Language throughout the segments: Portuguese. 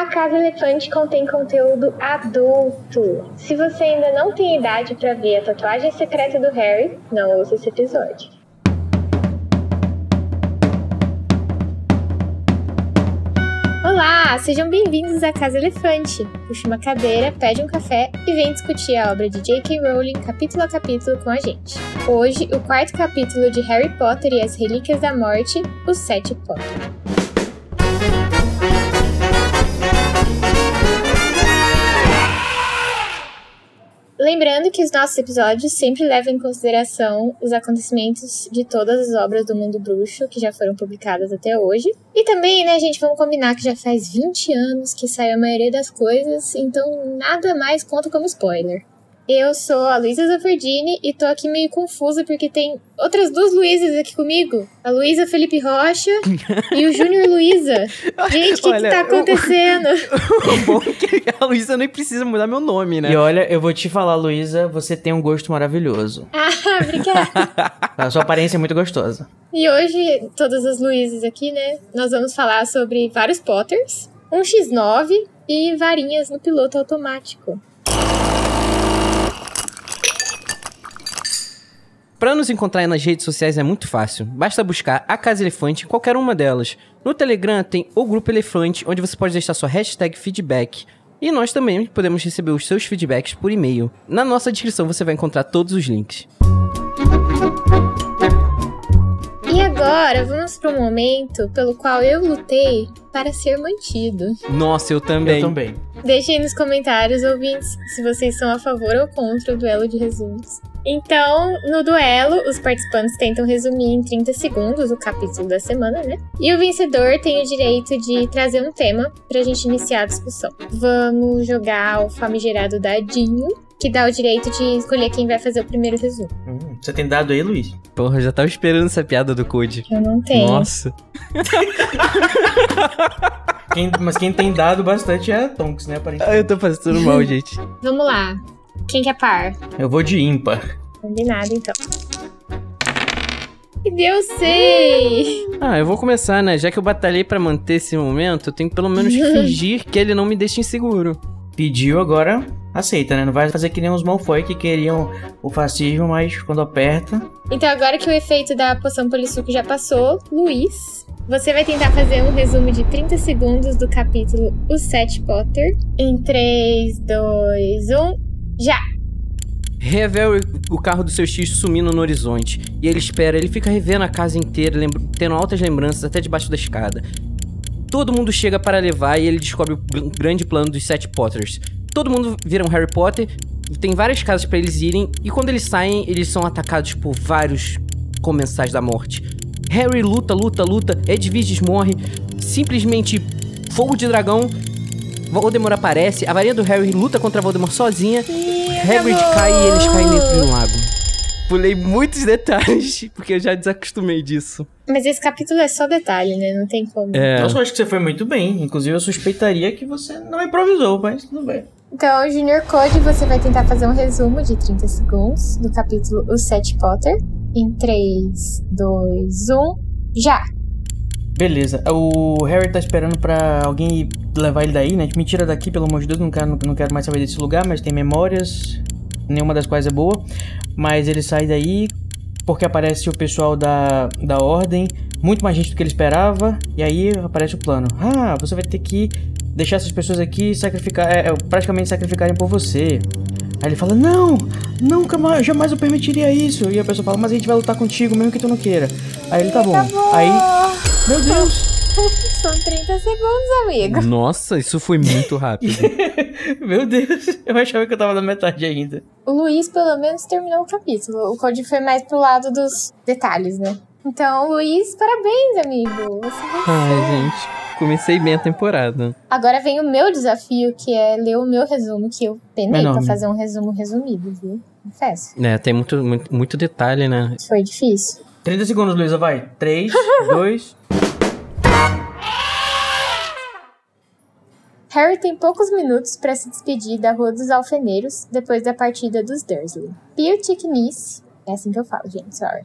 A Casa Elefante contém conteúdo adulto. Se você ainda não tem idade para ver a tatuagem secreta do Harry, não ouça esse episódio. Olá, sejam bem-vindos à Casa Elefante. Puxe uma cadeira, pede um café e vem discutir a obra de J.K. Rowling capítulo a capítulo com a gente. Hoje, o quarto capítulo de Harry Potter e as Relíquias da Morte, Os Sete Potter. Lembrando que os nossos episódios sempre levam em consideração os acontecimentos de todas as obras do mundo bruxo que já foram publicadas até hoje. E também, né, gente, vamos combinar que já faz 20 anos que saiu a maioria das coisas, então nada mais conta como spoiler. Eu sou a Luísa Zafardini e tô aqui meio confusa porque tem outras duas Luísas aqui comigo. A Luísa Felipe Rocha e o Júnior Luísa. Gente, o que, que tá acontecendo? O bom é que a Luísa nem precisa mudar meu nome, né? E olha, eu vou te falar, Luísa, você tem um gosto maravilhoso. Ah, obrigada. A sua aparência é muito gostosa. E hoje, todas as Luísas aqui, né? Nós vamos falar sobre vários Potters, um X9 e varinhas no piloto automático. Para nos encontrar nas redes sociais é muito fácil. Basta buscar a Casa Elefante em qualquer uma delas. No Telegram tem o Grupo Elefante, onde você pode deixar sua hashtag feedback. E nós também podemos receber os seus feedbacks por e-mail. Na nossa descrição você vai encontrar todos os links. E agora vamos para o momento pelo qual eu lutei para ser mantido. Nossa, eu também. Eu também. Deixem nos comentários, ouvintes, se vocês são a favor ou contra o duelo de resumos. Então, no duelo, os participantes tentam resumir em 30 segundos o capítulo da semana, né? E o vencedor tem o direito de trazer um tema pra gente iniciar a discussão. Vamos jogar o famigerado dadinho, que dá o direito de escolher quem vai fazer o primeiro resumo. Hum, você tem dado aí, Luiz? Porra, eu já tava esperando essa piada do Code. Eu não tenho. Nossa. Quem- mas quem tem dado bastante é a Tonks, né, Ah, aparentemente. eu tô passando mal, gente. Vamos lá. Quem quer par? Eu vou de ímpar. Combinado, então. E deu sei! Ah, eu vou começar, né? Já que eu batalhei pra manter esse momento, eu tenho que pelo menos fingir que ele não me deixa inseguro. Pediu, agora aceita, né? Não vai fazer que nem os Malfoy que queriam o fascismo, mas quando aperta... Então, agora que o efeito da poção polissuco já passou, Luiz, você vai tentar fazer um resumo de 30 segundos do capítulo Os Sete Potter. Em 3, 2, 1, já! Revela o carro do seu X sumindo no horizonte. E ele espera, ele fica revendo a casa inteira, tendo altas lembranças até debaixo da escada. Todo mundo chega para levar e ele descobre o gr- grande plano dos sete Potters. Todo mundo vira um Harry Potter, tem várias casas para eles irem, e quando eles saem, eles são atacados por vários comensais da morte. Harry luta, luta, luta, Edviges morre, simplesmente fogo de dragão. Voldemort aparece, a varinha do Harry luta contra Voldemort sozinha, Hagrid cai e eles caem dentro de um lago. Pulei muitos detalhes, porque eu já desacostumei disso. Mas esse capítulo é só detalhe, né? Não tem como. É. Nossa, eu acho que você foi muito bem. Inclusive, eu suspeitaria que você não improvisou, mas tudo bem. Então, Junior Code, você vai tentar fazer um resumo de 30 segundos do capítulo Os Sete Potter. Em 3, 2, 1, já! Beleza, o Harry tá esperando pra alguém levar ele daí, né? Me tira daqui, pelo amor de Deus, não quero, não quero mais saber desse lugar, mas tem memórias, nenhuma das quais é boa. Mas ele sai daí porque aparece o pessoal da, da ordem, muito mais gente do que ele esperava, e aí aparece o plano. Ah, você vai ter que deixar essas pessoas aqui sacrificar, é, é, praticamente sacrificarem por você. Aí ele fala, não, nunca mais, jamais eu permitiria isso. E a pessoa fala, mas a gente vai lutar contigo, mesmo que tu não queira. Aí ele, tá bom. Aí, meu Deus. São 30 segundos, amigo. Nossa, isso foi muito rápido. Meu Deus, eu achava que eu tava na metade ainda. O Luiz, pelo menos, terminou o capítulo. O Code foi mais pro lado dos detalhes, né? Então, Luiz, parabéns, amigo. Você venceu. Ai, gente. Comecei bem a temporada. Agora vem o meu desafio, que é ler o meu resumo, que eu penei Enorme. pra fazer um resumo resumido, viu? Confesso. É, tem muito, muito, muito detalhe, né? Foi difícil. 30 segundos, Luísa, vai. 3, 2. Harry tem poucos minutos para se despedir da Rua dos Alfeneiros depois da partida dos Dursley. Peter Nice, é assim que eu falo, gente, sorry.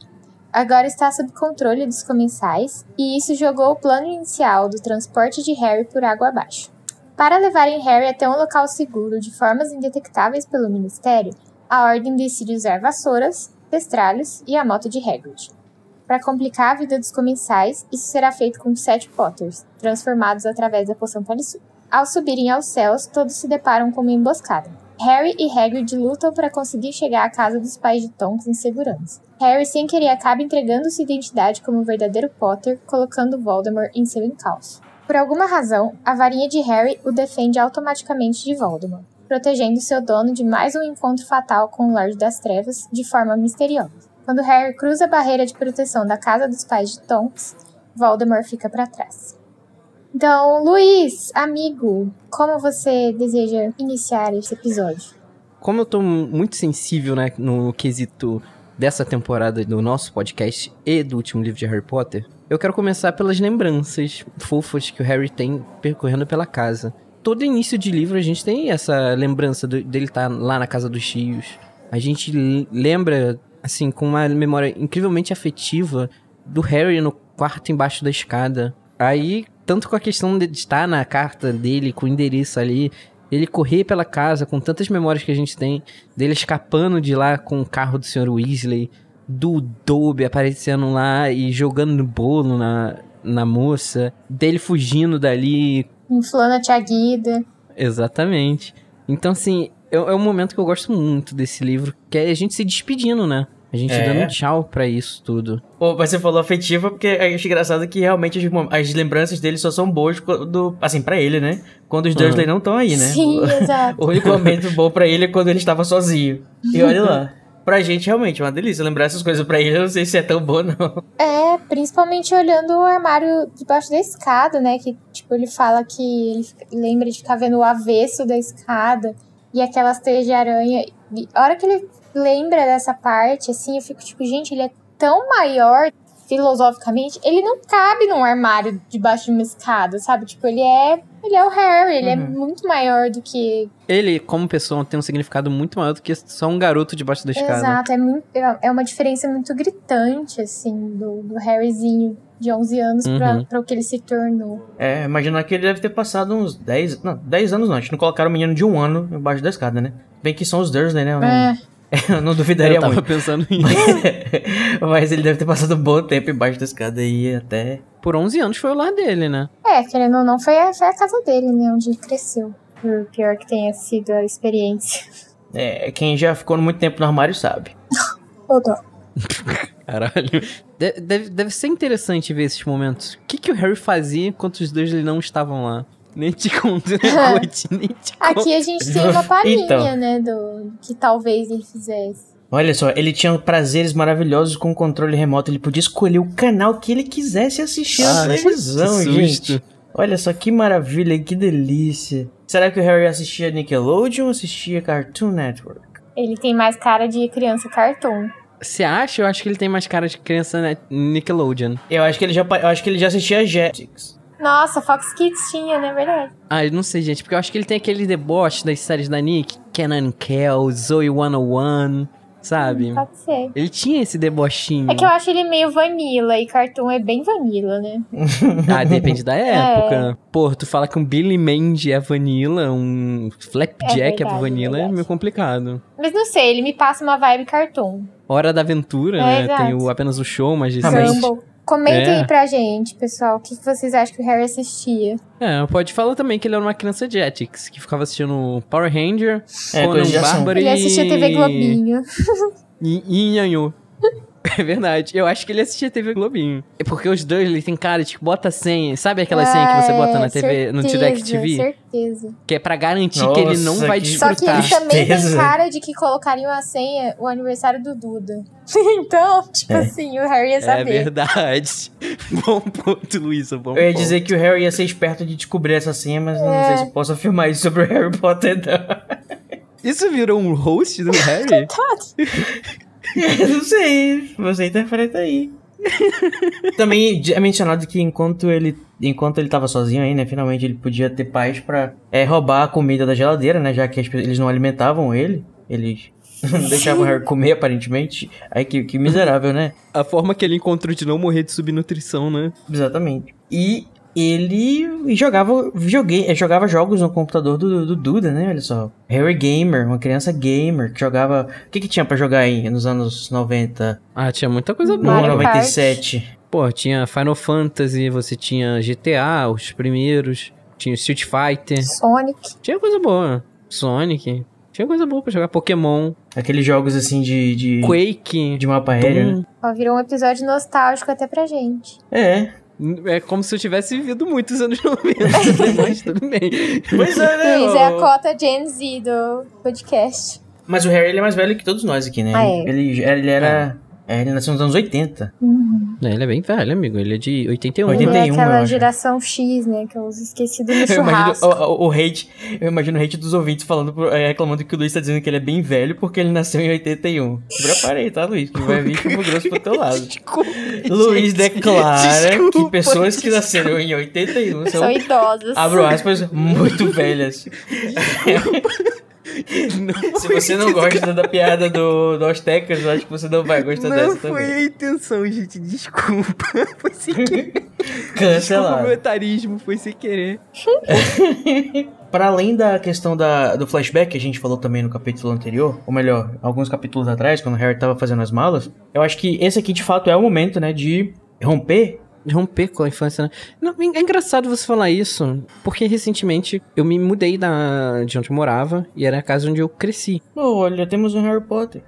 Agora está sob controle dos comensais, e isso jogou o plano inicial do transporte de Harry por água abaixo. Para levarem Harry até um local seguro de formas indetectáveis pelo Ministério, a Ordem decide usar vassouras, testralhos e a moto de Hagrid. Para complicar a vida dos comensais, isso será feito com sete Potters, transformados através da poção Palisudo. Ao subirem aos céus, todos se deparam com uma emboscada. Harry e Hagrid lutam para conseguir chegar à casa dos pais de Tonks em segurança. Harry, sem querer, acaba entregando sua identidade como verdadeiro Potter, colocando Voldemort em seu encalço. Por alguma razão, a varinha de Harry o defende automaticamente de Voldemort, protegendo seu dono de mais um encontro fatal com o Lorde das Trevas de forma misteriosa. Quando Harry cruza a barreira de proteção da casa dos pais de Tonks, Voldemort fica para trás. Então, Luiz, amigo, como você deseja iniciar esse episódio? Como eu tô muito sensível, né, no quesito dessa temporada do nosso podcast e do último livro de Harry Potter, eu quero começar pelas lembranças fofas que o Harry tem percorrendo pela casa. Todo início de livro a gente tem essa lembrança do, dele estar tá lá na casa dos tios. A gente lembra, assim, com uma memória incrivelmente afetiva do Harry no quarto embaixo da escada. Aí, tanto com a questão de estar na carta dele, com o endereço ali, ele correr pela casa com tantas memórias que a gente tem, dele escapando de lá com o carro do Sr. Weasley, do Dobby aparecendo lá e jogando bolo na, na moça, dele fugindo dali. Inflando a tia Guida. Exatamente. Então, assim, é, é um momento que eu gosto muito desse livro, que é a gente se despedindo, né? A gente é. dando tchau pra isso tudo. Pô, mas você falou afetiva porque eu acho engraçado que realmente as, as lembranças dele só são boas quando. Assim, pra ele, né? Quando os Dursley uhum. não estão aí, né? Sim, exato. o único momento bom pra ele é quando ele estava sozinho. E olha lá. Pra gente, realmente, é uma delícia. Lembrar essas coisas pra ele, eu não sei se é tão bom, não. É, principalmente olhando o armário debaixo da escada, né? Que, tipo, ele fala que ele lembra de ficar vendo o avesso da escada e aquelas teias de aranha. E a hora que ele lembra dessa parte, assim, eu fico tipo, gente, ele é tão maior filosoficamente, ele não cabe num armário debaixo de uma escada, sabe? Tipo, ele é. Ele é o Harry, ele é uhum. é muito maior do que. Ele, como pessoa, tem um significado muito maior do que só um garoto debaixo da escada. Exato, é, muito, é uma diferença muito gritante, assim, do, do Harryzinho de 11 anos uhum. pra, pra o que ele se tornou. É, imaginar que ele deve ter passado uns 10. Não, 10 anos não. A gente não colocaram o menino de um ano embaixo da escada, né? Bem que são os Dursley, né? É. Eu não duvidaria eu tava muito. pensando nisso. Mas, mas, ele deve ter passado um bom tempo embaixo da escada aí até. Por 11 anos foi o lar dele, né? É, querendo ou não, foi a, foi a casa dele, né? Onde ele cresceu. Por pior que tenha sido a experiência. É, quem já ficou muito tempo no armário sabe. Ô, dó. Caralho. Deve, deve ser interessante ver esses momentos. O que, que o Harry fazia enquanto os dois não estavam lá? Nem te conto, né, nem te conto. Aqui a gente tem uma palhinha, então. né, do que talvez ele fizesse. Olha só, ele tinha prazeres maravilhosos com o controle remoto. Ele podia escolher o canal que ele quisesse assistir ah, na televisão, gente. Olha só que maravilha, que delícia. Será que o Harry assistia Nickelodeon ou assistia Cartoon Network? Ele tem mais cara de criança cartoon. Você acha? Eu acho que ele tem mais cara de criança Nickelodeon. Eu acho que ele já, eu acho que ele já assistia Jetix. Nossa, Fox Kids tinha, né? Verdade. Ah, eu não sei, gente, porque eu acho que ele tem aquele deboche das séries da Nick, Kenan Kel, Zoe 101, sabe? Hum, pode ser. Ele tinha esse debochinho. É que eu acho ele meio vanilla, e Cartoon é bem vanilla, né? ah, depende da época. É. Pô, tu fala que um Billy Mandy é vanilla, um Flapjack é, verdade, é vanilla, é meio complicado. Mas não sei, ele me passa uma vibe Cartoon. Hora da Aventura, é, né? Exato. Tem o, apenas o show, mas... Ah, mas... Comentem é. aí pra gente, pessoal, o que vocês acham que o Harry assistia. É, pode falar também que ele era uma criança de Ethics, que ficava assistindo Power Ranger, é, Conan Bárbaro e... Ele assistia TV Globinho. E, e Nhanhu. É verdade. Eu acho que ele assistia TV Globinho. É porque os dois, ele tem cara de que bota senha. Sabe aquela ah, senha que você bota na TV, certeza, no Direct TV? certeza. Que é pra garantir Nossa, que ele não vai desfrutar. Só que ele também tem cara de que colocariam a senha o aniversário do Duda. então, tipo é. assim, o Harry ia saber. É verdade. bom ponto, Luísa, bom Eu ia ponto. dizer que o Harry ia ser esperto de descobrir essa senha, mas é. não sei se posso afirmar isso sobre o Harry Potter, não. Isso virou um host do Harry? não sei, você interpreta aí. Também é mencionado que enquanto ele enquanto ele tava sozinho aí, né, finalmente ele podia ter paz para é, roubar a comida da geladeira, né, já que as, eles não alimentavam ele, eles não deixavam o Harry comer aparentemente. Aí que, que miserável, né? A forma que ele encontrou de não morrer de subnutrição, né? Exatamente. E ele jogava videogame, jogava jogos no computador do, do Duda, né? Olha só. Harry Gamer, uma criança gamer que jogava. O que, que tinha pra jogar aí nos anos 90? Ah, tinha muita coisa boa. Mario 97. Pô, tinha Final Fantasy, você tinha GTA, os primeiros. Tinha Street Fighter. Sonic. Tinha coisa boa. Sonic. Tinha coisa boa pra jogar. Pokémon. Aqueles jogos assim de. de, Quake. de mapa aéreo. Né? Ó, virou um episódio nostálgico até pra gente. É. É como se eu tivesse vivido muitos anos 90, mas tudo bem. Pois é, né? Luiz é a cota Gen Z do podcast. Mas o Harry ele é mais velho que todos nós aqui, né? Ah, é. Ele, ele era. É, ele nasceu nos anos 80. É, ele é bem velho, amigo. Ele é de 81. 81. né? é aquela geração X, né? Que eu esqueci do no Eu imagino churrasco. o, o- o hate, eu imagino o hate dos ouvintes falando, é, reclamando que o Luiz tá dizendo que ele é bem velho porque ele nasceu em 81. Prepara aí, tá, Luiz? Que vai vir chumbo grosso pro teu lado. Desculpa. Luiz declara Desculpa, que pessoas que nasceram em 81 são, São idosos. abro aspas, muito velhas. Se você não gosta da piada do, do Aztecas, eu acho que você não vai gostar Não dessa foi também. a intenção, gente. Desculpa. Foi sem querer. Desculpa, o etarismo foi sem querer. Para além da questão da, do flashback que a gente falou também no capítulo anterior, ou melhor, alguns capítulos atrás, quando o Harry tava fazendo as malas, eu acho que esse aqui de fato é o momento, né, de romper. Romper com a infância, né? Não, é engraçado você falar isso, porque recentemente eu me mudei da, de onde eu morava e era a casa onde eu cresci. Olha, temos um Harry Potter.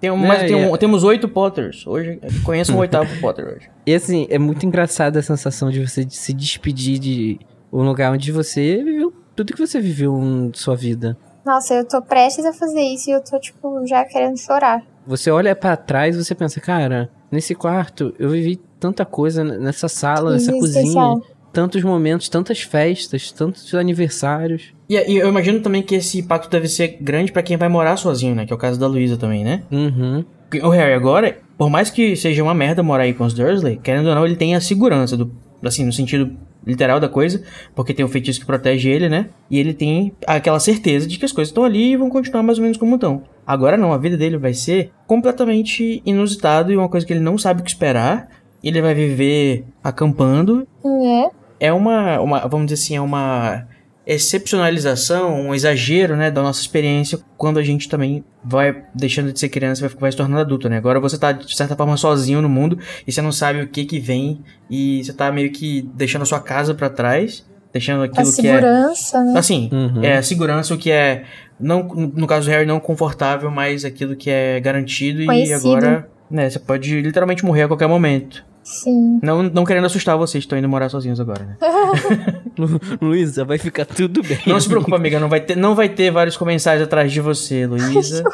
Tem um, É, mas tem um- é. temos oito Potters. Hoje, conheço um oitavo Potter hoje. E assim, é muito engraçado a sensação de você se despedir de um lugar onde você viveu tudo que você viveu em sua vida. Nossa, eu tô prestes a fazer isso e eu tô, tipo, já querendo chorar. Você olha pra trás e você pensa, cara, nesse quarto eu vivi tanta coisa nessa sala, nessa Coisinha cozinha, especial. tantos momentos, tantas festas, tantos aniversários. E, e eu imagino também que esse impacto deve ser grande pra quem vai morar sozinho, né? Que é o caso da Luísa também, né? Uhum. O Harry agora, por mais que seja uma merda morar aí com os Dursley, querendo ou não, ele tem a segurança do, assim, no sentido literal da coisa, porque tem o feitiço que protege ele, né? E ele tem aquela certeza de que as coisas estão ali e vão continuar mais ou menos como estão. Agora não, a vida dele vai ser completamente inusitado e uma coisa que ele não sabe o que esperar. Ele vai viver acampando. Né? É uma, uma vamos dizer assim, é uma excepcionalização, um exagero, né, da nossa experiência quando a gente também vai deixando de ser criança e vai, vai se tornando adulto, né? Agora você tá, de certa forma, sozinho no mundo e você não sabe o que que vem e você tá meio que deixando a sua casa pra trás, deixando A aquilo que é... segurança, né? Assim, Uhum. é a segurança, o que é, não, no caso do Harry, não confortável, mas aquilo que é garantido e Conhecido. agora, né, você pode literalmente morrer a qualquer momento. Sim. Não, não querendo assustar vocês que estão indo morar sozinhos agora, né? Lu- Luísa, vai ficar tudo bem. Não se preocupa, amiga, não vai ter, não vai ter vários comensais atrás de você, Luísa.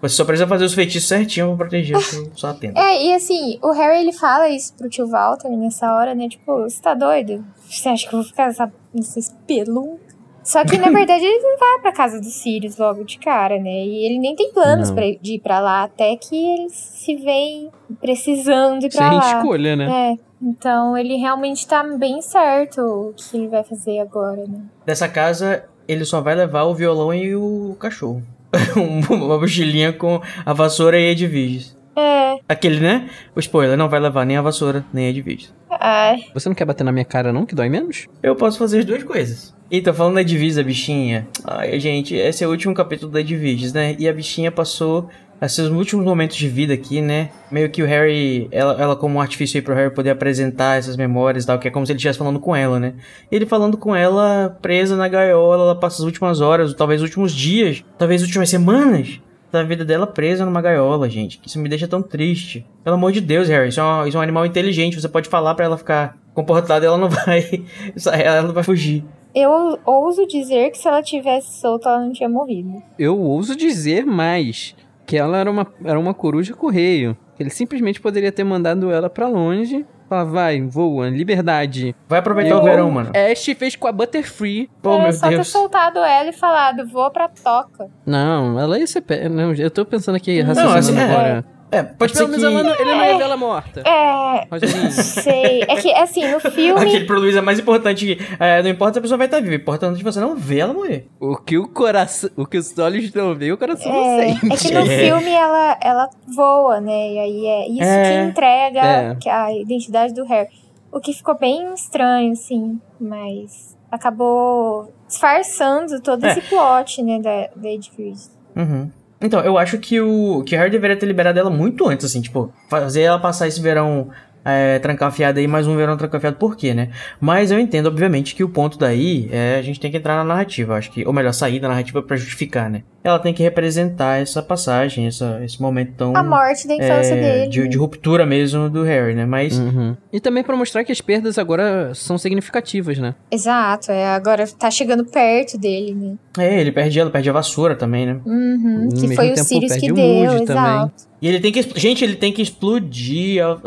Você só precisa fazer os feitiços certinho pra proteger o seu, sua tenda. É, e assim, o Harry ele fala isso pro tio Walter nessa hora, né? Tipo, você tá doido? Você acha que eu vou ficar nessa, nessa espelunca? Só que, na verdade, ele não vai pra casa dos Sirius logo de cara, né? E ele nem tem planos pra, de ir pra lá, até que eles se veem precisando ir pra Sem lá. escolha, né? É, então ele realmente tá bem certo o que ele vai fazer agora, né? Dessa casa, ele só vai levar o violão e o cachorro. uma mochilinha com a vassoura e a Edviges. É, Aquele, né? O spoiler, não vai levar nem a vassoura, nem a Edviges. ai, Você não quer bater na minha cara, não? Que dói menos? Eu posso fazer as duas coisas. Então, falando da divisa, bichinha. Ai, gente, esse é o último capítulo da Diviges, né? E a bichinha passou seus últimos momentos de vida aqui, né? Meio que o Harry, ela, ela como um artifício aí pro Harry poder apresentar essas memórias e tal, que é como se ele estivesse falando com ela, né? Ele falando com ela, presa na gaiola, ela passa as últimas horas, talvez os últimos dias, talvez as últimas semanas da vida dela presa numa gaiola, gente. Isso me deixa tão triste. Pelo amor de Deus, Harry, isso é, um, isso é um animal inteligente, você pode falar pra ela ficar comportada e ela não vai. ela não vai fugir. Eu ouso dizer que se ela tivesse solta, ela não tinha morrido. Eu ouso dizer mais que ela era uma, era uma coruja correio. Ele simplesmente poderia ter mandado ela pra longe. Falar, vai, voa, liberdade. Vai aproveitar Eu- o verão, mano. Ash fez com a Butterfree. Oh, é meu só ter Deus. soltado ela e falado, vou pra toca. Não, ela ia ser. Não, eu tô pensando aqui, Não, raciocinando assim, é- agora. É, Mas pode ser pelo que... menos ela não, ele não ia ver ela morta. É, Rogerinho. sei. É que, assim, no filme... Aquele pro Luiz é mais importante. é, não importa se a pessoa vai estar viva, importante você não ver ela morrer. O que o coração. O que os olhos não veem, o coração não É, sente. é que no É. filme ela, ela voa, né? E aí é isso É. que entrega É. que a identidade do Harry. O que ficou bem estranho, assim, mas acabou disfarçando todo É. esse plot, né, da, da Edwige. Uhum. Então, eu acho que o que o Harry deveria ter liberado ela muito antes, assim, tipo, fazer ela passar esse verão é, trancafiado aí, mais um verão trancafiado, por quê, né? Mas eu entendo, obviamente, que o ponto daí é a gente tem que entrar na narrativa, acho que, ou melhor, sair da narrativa pra justificar, né? Ela tem que representar essa passagem, essa, esse momento tão. A morte da infância é, dele. de, de ruptura mesmo do Harry, né? Mas. Uhum. E também pra mostrar que as perdas agora são significativas, né? Exato, é, agora tá chegando perto dele, né? É, ele perde ela, perde a vassoura também, né? Uhum, que mesmo foi o Sirius que deu, exato. E ele tem que. Gente, ele tem que explodir. A...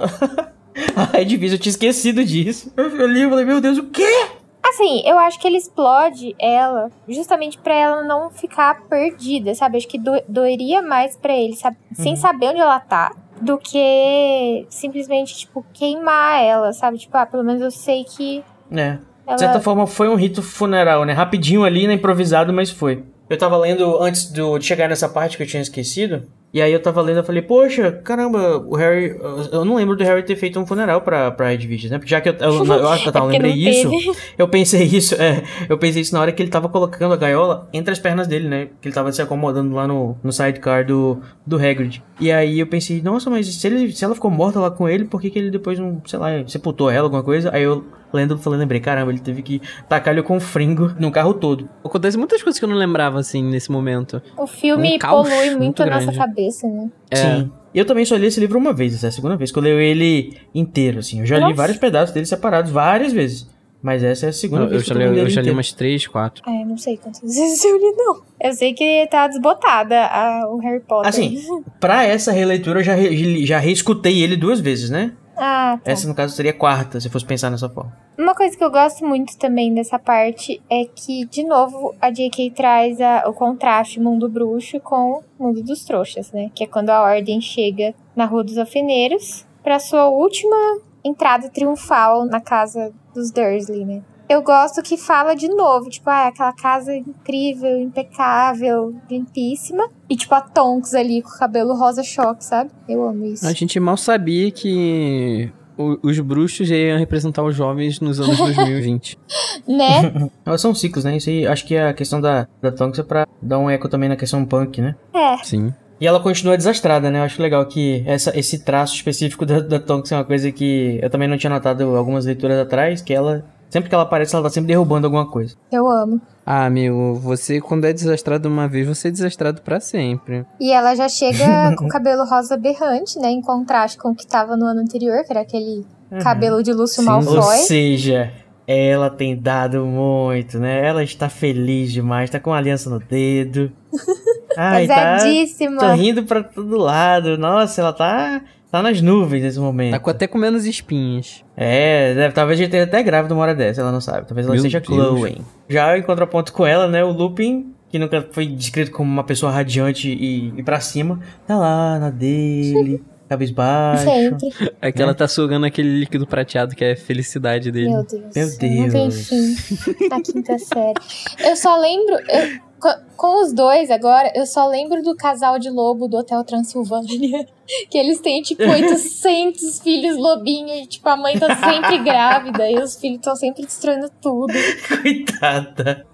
Ai, difícil, eu tinha esquecido disso. Eu li e falei, meu Deus, o quê? Assim, eu acho que ele explode ela justamente pra ela não ficar perdida, sabe? Acho que do- doeria mais pra ele, sabe? sem saber onde ela tá, do que simplesmente, tipo, queimar ela, sabe? Tipo, ah, pelo menos eu sei que É. ela. De certa forma, foi um rito funeral, né? Rapidinho ali, né? Improvisado, mas foi. Eu tava lendo antes do, de chegar nessa parte que eu tinha esquecido. E aí eu tava lendo, eu falei, poxa, caramba, o Harry. Eu não lembro do Harry ter feito um funeral pra, pra Edwige, né? Porque já que eu, eu, eu, eu, eu, É porque lembrei isso. Eu pensei isso, é. Eu pensei isso na hora que ele tava colocando a gaiola entre as pernas dele, né? Que ele tava se acomodando lá no, no sidecar do, do Hagrid. E aí eu pensei, nossa, mas se, ele, se ela ficou morta lá com ele, por que, que ele depois não, sei lá, sepultou ela, alguma coisa? Aí eu lendo, falei, lembrei, caramba, ele teve que tacar-lhe com fringo no carro todo. Acontece muitas coisas que eu não lembrava, assim, nesse momento. O filme Um polui muito, muito a nossa grande. Cabeça, né? É. Sim. Eu também só li esse livro uma vez, essa é a segunda vez que eu leio ele inteiro, assim. Eu já li Nossa. vários pedaços dele separados várias vezes. Mas essa é a segunda Eu, vez eu que já eu li, eu ele já li umas três, quatro. Ah, eu não sei quantas vezes eu li, não. Eu sei que tá desbotada a- o Harry Potter. Assim, pra essa releitura eu já, re- já reescutei ele duas vezes, né? Ah, tá. Essa, no caso, seria a quarta, se fosse pensar nessa forma. Uma coisa que eu gosto muito também dessa parte é que, de novo, a J.K. traz a- o contraste mundo bruxo com o mundo dos trouxas, né? Que é quando a Ordem chega na Rua dos Alfeneiros pra sua última entrada triunfal na casa dos Dursley, né? Eu gosto que fala de novo, tipo, ah, aquela casa incrível, impecável, limpíssima. E, tipo, a Tonks ali com o cabelo rosa choque, sabe? Eu amo isso. A gente mal sabia que o- os bruxos iam representar os jovens nos anos 2020. Né? Elas são ciclos, né? Isso aí, acho que a questão da, da Tonks é pra dar um eco também na questão punk, né? É. Sim. E ela continua desastrada, né? Eu acho legal que essa, esse traço específico da, da Tonks é uma coisa que eu também não tinha notado algumas leituras atrás, que ela, sempre que ela aparece, ela tá sempre derrubando alguma coisa. Eu amo. Ah, amigo, você quando é desastrado uma vez, você é desastrado pra sempre. E ela já chega com o cabelo rosa berrante, né? Em contraste com o que tava no ano anterior, que era aquele cabelo de Lúcio Sim. Ou Malfoy. seja, ela tem dado muito, né? Ela está feliz demais, tá com a aliança no dedo. Ai, tá, Pesadíssima. tá rindo pra todo lado. Nossa, ela tá, tá nas nuvens nesse momento. Tá com até com menos espinhas. É, deve, talvez a gente esteja até grávida uma hora dessa, ela não sabe. Talvez ela Meu seja Deus. Chloe. Já em contraponto com ela, né, o Lupin, que nunca foi descrito como uma pessoa radiante e, e pra cima, tá lá na dele, cabisbaixo. Sempre. É que ela tá sugando aquele líquido prateado que é a felicidade dele. Meu Deus. Meu Não tem Deus. fim. Na quinta série. Eu só lembro. eu- co- com os dois agora, eu só lembro do casal de lobo do Hotel Transilvânia. Que eles têm, tipo, 800 filhos lobinhos. E, tipo, a mãe tá sempre grávida. E os filhos estão sempre destruindo tudo. Coitada.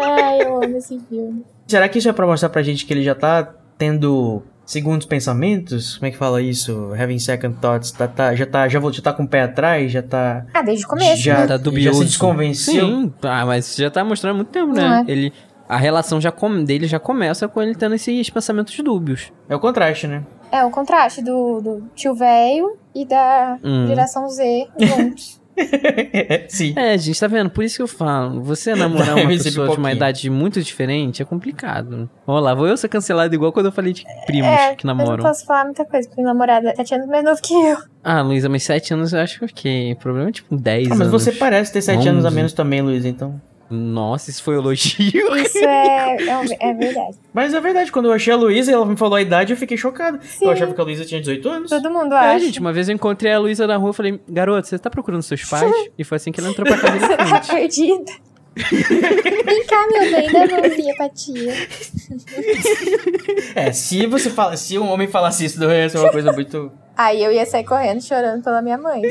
Ai, eu amo esse filme. Será que isso é pra mostrar pra gente que ele já tá tendo segundos pensamentos? Como é que fala isso? Having second thoughts. Tá, tá- já, tá, já, vou- já tá com o pé atrás? Já tá. Ah, desde o começo, Já- né? Tá dubioso. se desconvenceu? Sim, ah, mas já tá mostrando há muito tempo, né? é? Ele, a relação já com, dele já começa com ele tendo esses pensamentos dúbios. É o contraste, né? É o contraste do, do tio velho e da Hum. geração Z juntos. Sim. É, gente, tá vendo? Por isso que eu falo, você namorar uma pessoa de uma idade muito diferente é complicado. Olha lá, vou eu ser cancelado igual quando eu falei de primos É, que eu não namoram. posso falar muita coisa, porque meu namorado é 7 anos mais novo que eu. Ah, Luísa, mas 7 anos eu acho que ok. O problema é tipo 10 Ah, mas anos. você parece ter sete anos a 11. menos também, Luiz, então. Nossa, isso foi elogio. Isso é, é, é verdade. Mas é verdade, quando eu achei a Luísa e ela me falou a idade, eu fiquei chocado. Sim. Eu achava que a Luísa tinha 18 anos. Todo mundo É, acha. gente, uma vez eu encontrei a Luísa na rua e falei, garoto, você tá procurando seus pais? e foi assim que ela entrou pra casa Você tá perdida. Vem cá, meu bem, dá a mãozinha pra tia. É, se você fala, se um homem falasse isso, não ia ser uma coisa muito Aí eu ia sair correndo chorando pela minha mãe.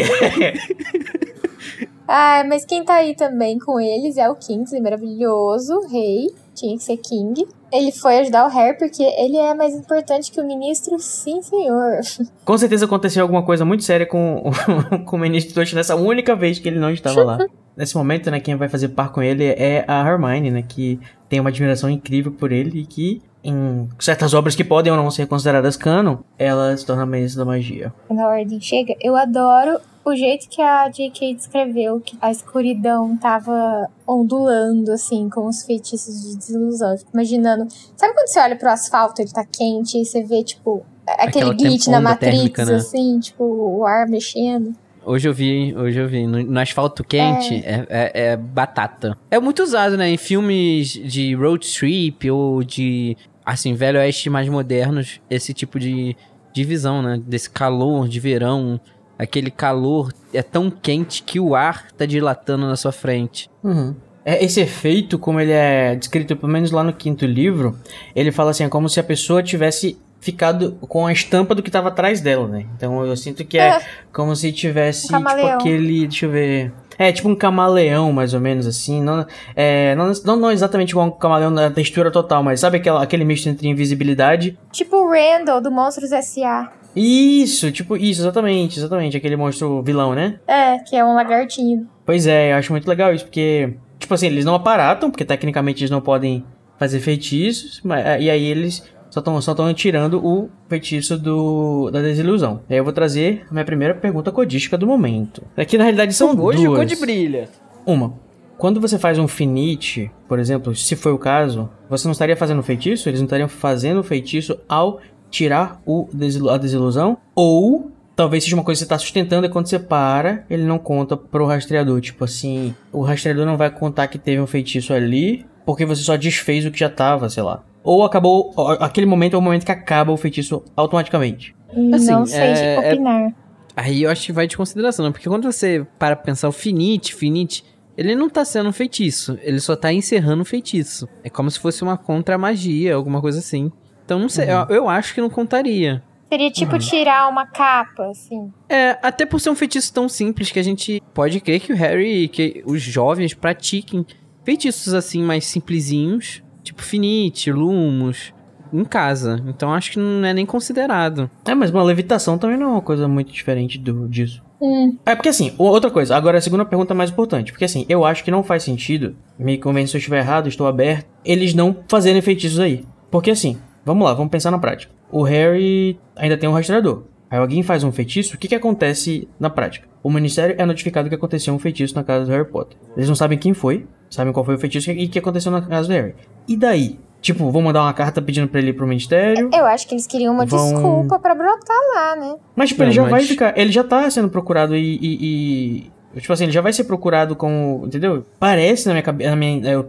Ah, mas quem tá aí também com eles é o Kingsley, maravilhoso, rei. Tinha que ser King. Ele foi ajudar o Harry porque ele é mais importante que o ministro, sim, senhor. Com certeza aconteceu alguma coisa muito séria com, com o ministro Tosh nessa única vez que ele não estava lá. Nesse momento, né, quem vai fazer par com ele é a Hermione, né, que tem uma admiração incrível por ele e que em certas obras que podem ou não ser consideradas canon, ela se torna ministra da magia. Quando a ordem chega, eu adoro o jeito que a J.K. descreveu que a escuridão tava ondulando, assim, com os feitiços de desilusão. Eu fico imaginando. Sabe quando você olha pro asfalto, ele tá quente, e você vê, tipo, aquele Aquela glitch na Matrix, térmica, né? assim, tipo, o ar mexendo. Hoje eu vi, hoje eu vi. No, no asfalto quente é. É, é batata. É muito usado, né? Em filmes de road trip ou de, assim, velho oeste mais modernos, esse tipo de divisão, né? Desse calor de verão. Aquele calor é tão quente que o ar tá dilatando na sua frente. Uhum. É, esse efeito, como ele é descrito pelo menos lá no quinto livro, ele fala assim, é como se a pessoa tivesse ficado com a estampa do que estava atrás dela, né? Então eu sinto que é, É. como se tivesse, Um tipo, aquele, deixa eu ver... É, tipo um camaleão, mais ou menos, assim. Não, é, não, não, não exatamente igual um camaleão na textura total, mas sabe aquela, aquele misto entre invisibilidade Tipo o Randall, do Monstros S.A. Isso, tipo, isso, exatamente, exatamente. Aquele monstro vilão, né? É, que é um lagartinho. Pois é, eu acho muito legal isso, porque, tipo assim, eles não aparatam, porque tecnicamente eles não podem fazer feitiços, mas, e aí eles só estão só tão tirando o feitiço do, da desilusão. E aí eu vou trazer a minha primeira pergunta codística do momento. Aqui na realidade são Hoje duas. ficou de brilha. Uma. Quando você faz um finite, por exemplo, se foi o caso, você não estaria fazendo feitiço? Eles não estariam fazendo feitiço ao tirar o desilu- a desilusão? Ou talvez seja uma coisa que você está sustentando e quando você para, ele não conta pro rastreador. Tipo assim, o rastreador não vai contar que teve um feitiço ali, porque você só desfez o que já tava, sei lá. Ou acabou. Aquele momento é o momento que acaba o feitiço automaticamente. Assim, não sei é- de é- opinar. Aí eu acho que vai de consideração, né? Porque quando você para pra pensar o finite, finite, ele não tá sendo um feitiço, ele só tá encerrando o feitiço. É como se fosse uma contra-magia, alguma coisa assim. Então não sei, eu, eu acho que não contaria. Seria tipo tirar uma capa, assim. É, até por ser um feitiço tão simples que a gente pode crer que o Harry, que os jovens pratiquem feitiços assim mais simplesinhos, tipo finite, lumos, em casa. Então acho que não é nem considerado. É, mas uma levitação também não é uma coisa muito diferente do, disso. Hum, É porque assim, outra coisa, agora a segunda pergunta mais importante. Porque assim, eu acho que não faz sentido, me convence se eu estiver errado, estou aberto, eles não fazerem feitiços aí. Porque assim, vamos lá, vamos pensar na prática. O Harry ainda tem um rastreador. Aí alguém faz um feitiço, o que que acontece na prática? O ministério é notificado que aconteceu um feitiço na casa do Harry Potter. Eles não sabem quem foi, sabem qual foi o feitiço e o que aconteceu na casa do Harry. E daí? Tipo, vão mandar uma carta pedindo pra ele ir pro ministério? eu acho que eles queriam uma Vão- desculpa pra brotar lá, né? Mas, tipo, Não, ele já mas- vai ficar. Ele já tá sendo procurado e, e- e- Tipo assim, ele já vai ser procurado como. Entendeu? Parece, na minha cabeça.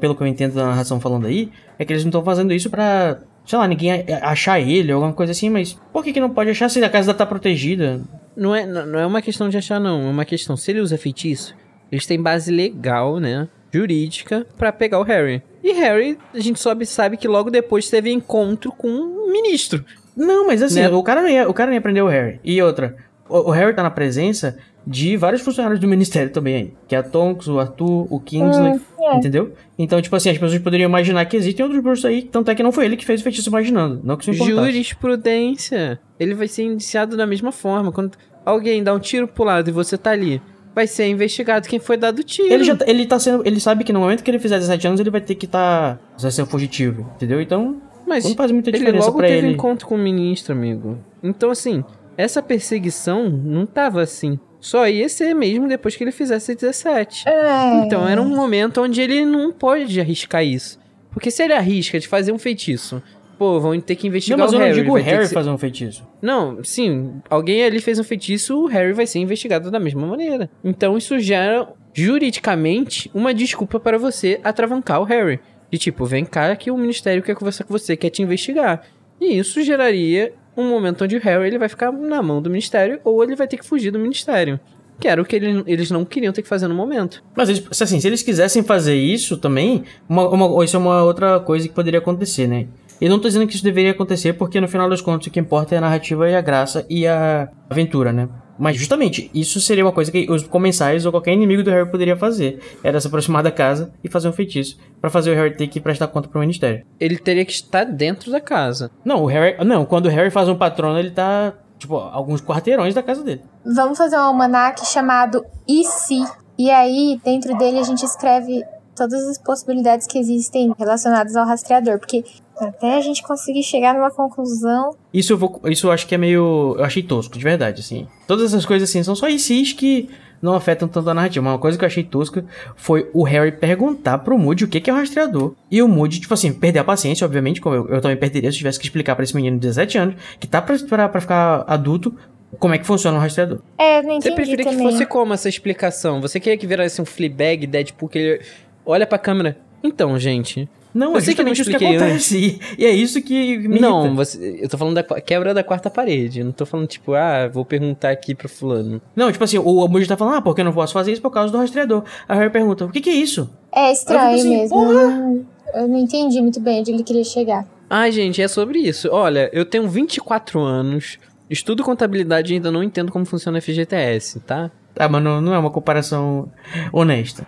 pelo que eu entendo da narração falando aí, é que eles não estão fazendo isso pra. Sei lá, ninguém achar ele alguma coisa assim, mas por que, que não pode achar se a casa tá protegida? Não é, não é uma questão de achar, não. É uma questão. Se ele usa feitiço, eles têm base legal, né? Jurídica, pra pegar o Harry. E Harry, a gente sabe, sabe que logo depois teve encontro com um ministro. Não, mas assim, Né? o, cara não ia, o cara não ia prender o Harry. E outra, o, o Harry tá na presença de vários funcionários do ministério também aí. Que é a Tonks, o Arthur, o Kingsley. Hum, é. Entendeu? Então, tipo assim, as pessoas poderiam imaginar que existem outros bruxos aí, tanto é que não foi ele que fez o feitiço imaginando. Não que isso importasse. Jurisprudência. Ele vai ser indiciado da mesma forma. Quando alguém dá um tiro pro lado e você tá ali, vai ser investigado quem foi dado o tiro. Ele já tá- ele tá sendo, ele sabe que no momento que ele fizer 17 anos ele vai ter que estar, tá, vai ser um fugitivo, entendeu? Então, Mas não faz muita ele diferença logo pra teve ele. encontro com o ministro, amigo. Então, assim, essa perseguição não tava assim. Só ia ser mesmo depois que ele fizesse 17. É. Então era um momento onde ele não pode arriscar isso. Porque se ele arrisca de fazer um feitiço, pô, vão ter que Não, investigar mas o eu não Harry. digo o Harry ser- fazer um feitiço. Não, sim, alguém ali fez um feitiço, o Harry vai ser investigado da mesma maneira. Então isso gera, juridicamente, uma desculpa para você atravancar o Harry. De tipo, vem cá que o Ministério quer conversar com você, quer te investigar. E isso geraria um momento onde o Harry ele vai ficar na mão do Ministério ou ele vai ter que fugir do Ministério. Que era o que ele- eles não queriam ter que fazer no momento. Mas eles, assim, se eles quisessem fazer isso também, uma, uma- isso é uma outra coisa que poderia acontecer, né? E não tô dizendo que isso deveria acontecer, porque no final das contas o que importa é a narrativa e a graça e a aventura, né? Mas justamente, isso seria uma coisa que os comensais ou qualquer inimigo do Harry poderia fazer. Era se aproximar da casa e fazer um feitiço. para fazer o Harry ter que prestar conta pro ministério. Ele teria que estar dentro da casa. Não, o Harry. Não, quando o Harry faz um patrono, ele tá. Tipo, alguns quarteirões da casa dele. Vamos fazer um almanac chamado E se? E aí, dentro dele, a gente escreve todas as possibilidades que existem relacionadas ao rastreador. Porque até a gente conseguir chegar numa conclusão. Isso eu vou. Isso eu acho que é meio. Eu achei tosco, de verdade, assim. Todas essas coisas assim são só ICs que não afetam tanto a narrativa. Uma coisa que eu achei tosca foi o Harry perguntar pro Moody o que, que é o rastreador. E o Moody, tipo assim, perder a paciência, obviamente, como eu, eu também perderia se eu tivesse que explicar para esse menino de 17 anos, que tá pra, pra, pra ficar adulto, como é que funciona o rastreador. É, não entendi Você preferia também. que fosse como essa explicação? Você queria que virasse um Fleabag, Deadpool, que ele olha pra câmera. Então, gente. Não, Eu é sei que eu não isso que acontece. E, e é isso que me não, você, eu tô falando da quebra da quarta parede. Eu não tô falando, tipo, ah, vou perguntar aqui pro fulano. Não, tipo assim, o Moody tá falando, ah, porque eu não posso fazer isso por causa do rastreador. Aí o Harry pergunta, o que que é isso? É estranho assim, mesmo. porra! Eu não, eu não entendi muito bem onde ele queria chegar. Ai, gente, é sobre isso. Olha, eu tenho 24 anos, estudo contabilidade e ainda não entendo como funciona o FGTS, tá? Ah, mas não, não é uma comparação honesta.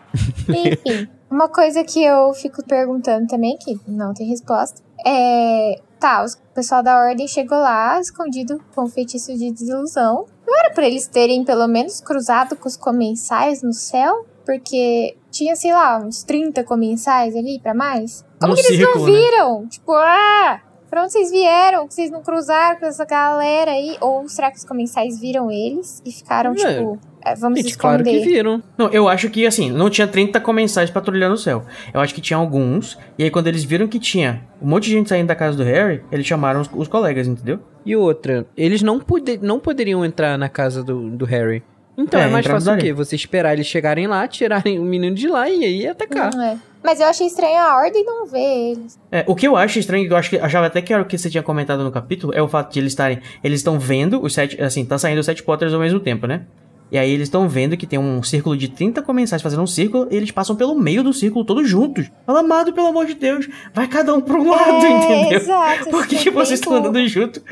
Enfim, uma coisa que eu fico perguntando também, que não tem resposta, é. Tá, o pessoal da ordem chegou lá, escondido com o feitiço de desilusão. Não era pra eles terem pelo menos cruzado com os comensais no céu? Porque tinha, sei lá, uns 30 comensais ali pra mais. Como No que eles não né? viram? Tipo, ah! Pra onde vocês vieram? Que vocês não cruzaram com essa galera aí? Ou será que os comensais viram eles e ficaram, É. tipo, vamos Gente, esconder? claro que viram. Não, eu acho que, assim, não tinha 30 comensais patrulhando o céu. Eu acho que tinha alguns, e aí quando eles viram que tinha um monte de gente saindo da casa do Harry, eles chamaram os, os colegas, entendeu? E outra, eles não, pode, não poderiam entrar na casa do, do Harry. Então É, é, mais fácil o quê? Você esperar eles chegarem lá, tirarem o menino de lá e aí atacar. Não é. Mas eu achei estranho a ordem não ver eles. É, o que eu acho estranho, eu acho que achava até que era o que você tinha comentado no capítulo, é o fato de eles estarem. Eles estão vendo os sete. Assim, tá saindo os sete Potters ao mesmo tempo, né? E aí eles estão vendo que tem um círculo de 30 comensais fazendo um círculo, e eles passam pelo meio do círculo todos juntos. Fala, amado, pelo amor de Deus, vai cada um um lado, é, entendeu? Exato. Por que, que vocês estão andando junto?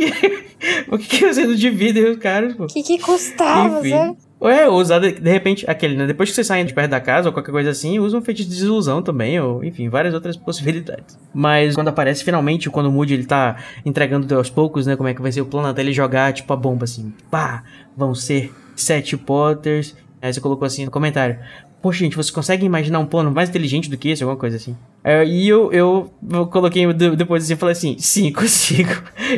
Por que, que vocês não dividem os caras, pô? O que, que custava, Enfim. sabe? É, usar de, de repente aquele, né? Depois que vocês saem de perto da casa ou qualquer coisa assim, usa um feitiço de desilusão também, ou enfim, várias outras possibilidades. Mas quando aparece finalmente, quando o Moody ele tá entregando aos poucos, né? Como é que vai ser o plano até ele jogar, tipo, a bomba assim, pá, vão ser sete Potters. Aí você colocou assim no comentário. Poxa, gente, você consegue imaginar um plano mais inteligente do que esse? Alguma coisa assim. É, e eu, eu, eu coloquei de- depois assim e falei assim: sim, consigo.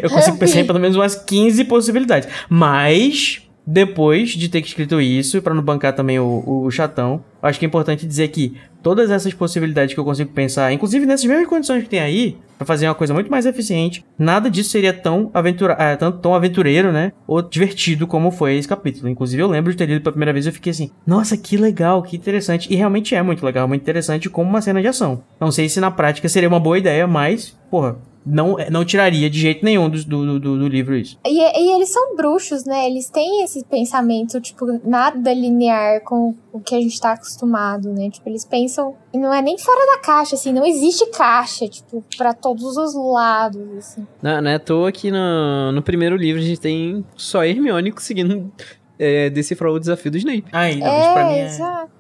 Eu consigo pensar em pelo menos umas 15 possibilidades. Mas, depois de ter escrito isso, pra não bancar também o, o chatão, eu acho que é importante dizer que todas essas possibilidades que eu consigo pensar, inclusive nessas mesmas condições que tem aí, pra fazer uma coisa muito mais eficiente, nada disso seria tão, aventura, ah, tão, tão aventureiro, né? Ou divertido como foi esse capítulo. Inclusive, eu lembro de ter lido pela primeira vez e eu fiquei assim, nossa, que legal, que interessante. E realmente é muito legal, muito interessante como uma cena de ação. Não sei se na prática seria uma boa ideia, mas, porra, não, não tiraria de jeito nenhum do, do, do, do livro isso. E, e eles são bruxos, né? Eles têm esse pensamento, tipo, nada linear com o que a gente tá acostumado, né? Tipo, eles pensam. E não é nem fora da caixa, assim, não existe caixa, tipo, pra todos os lados, assim. Não, não é à toa que no, no primeiro livro a gente tem só Hermione conseguindo é, decifrar o desafio do Snape. Ai, não, isso pra mim É, é... exato.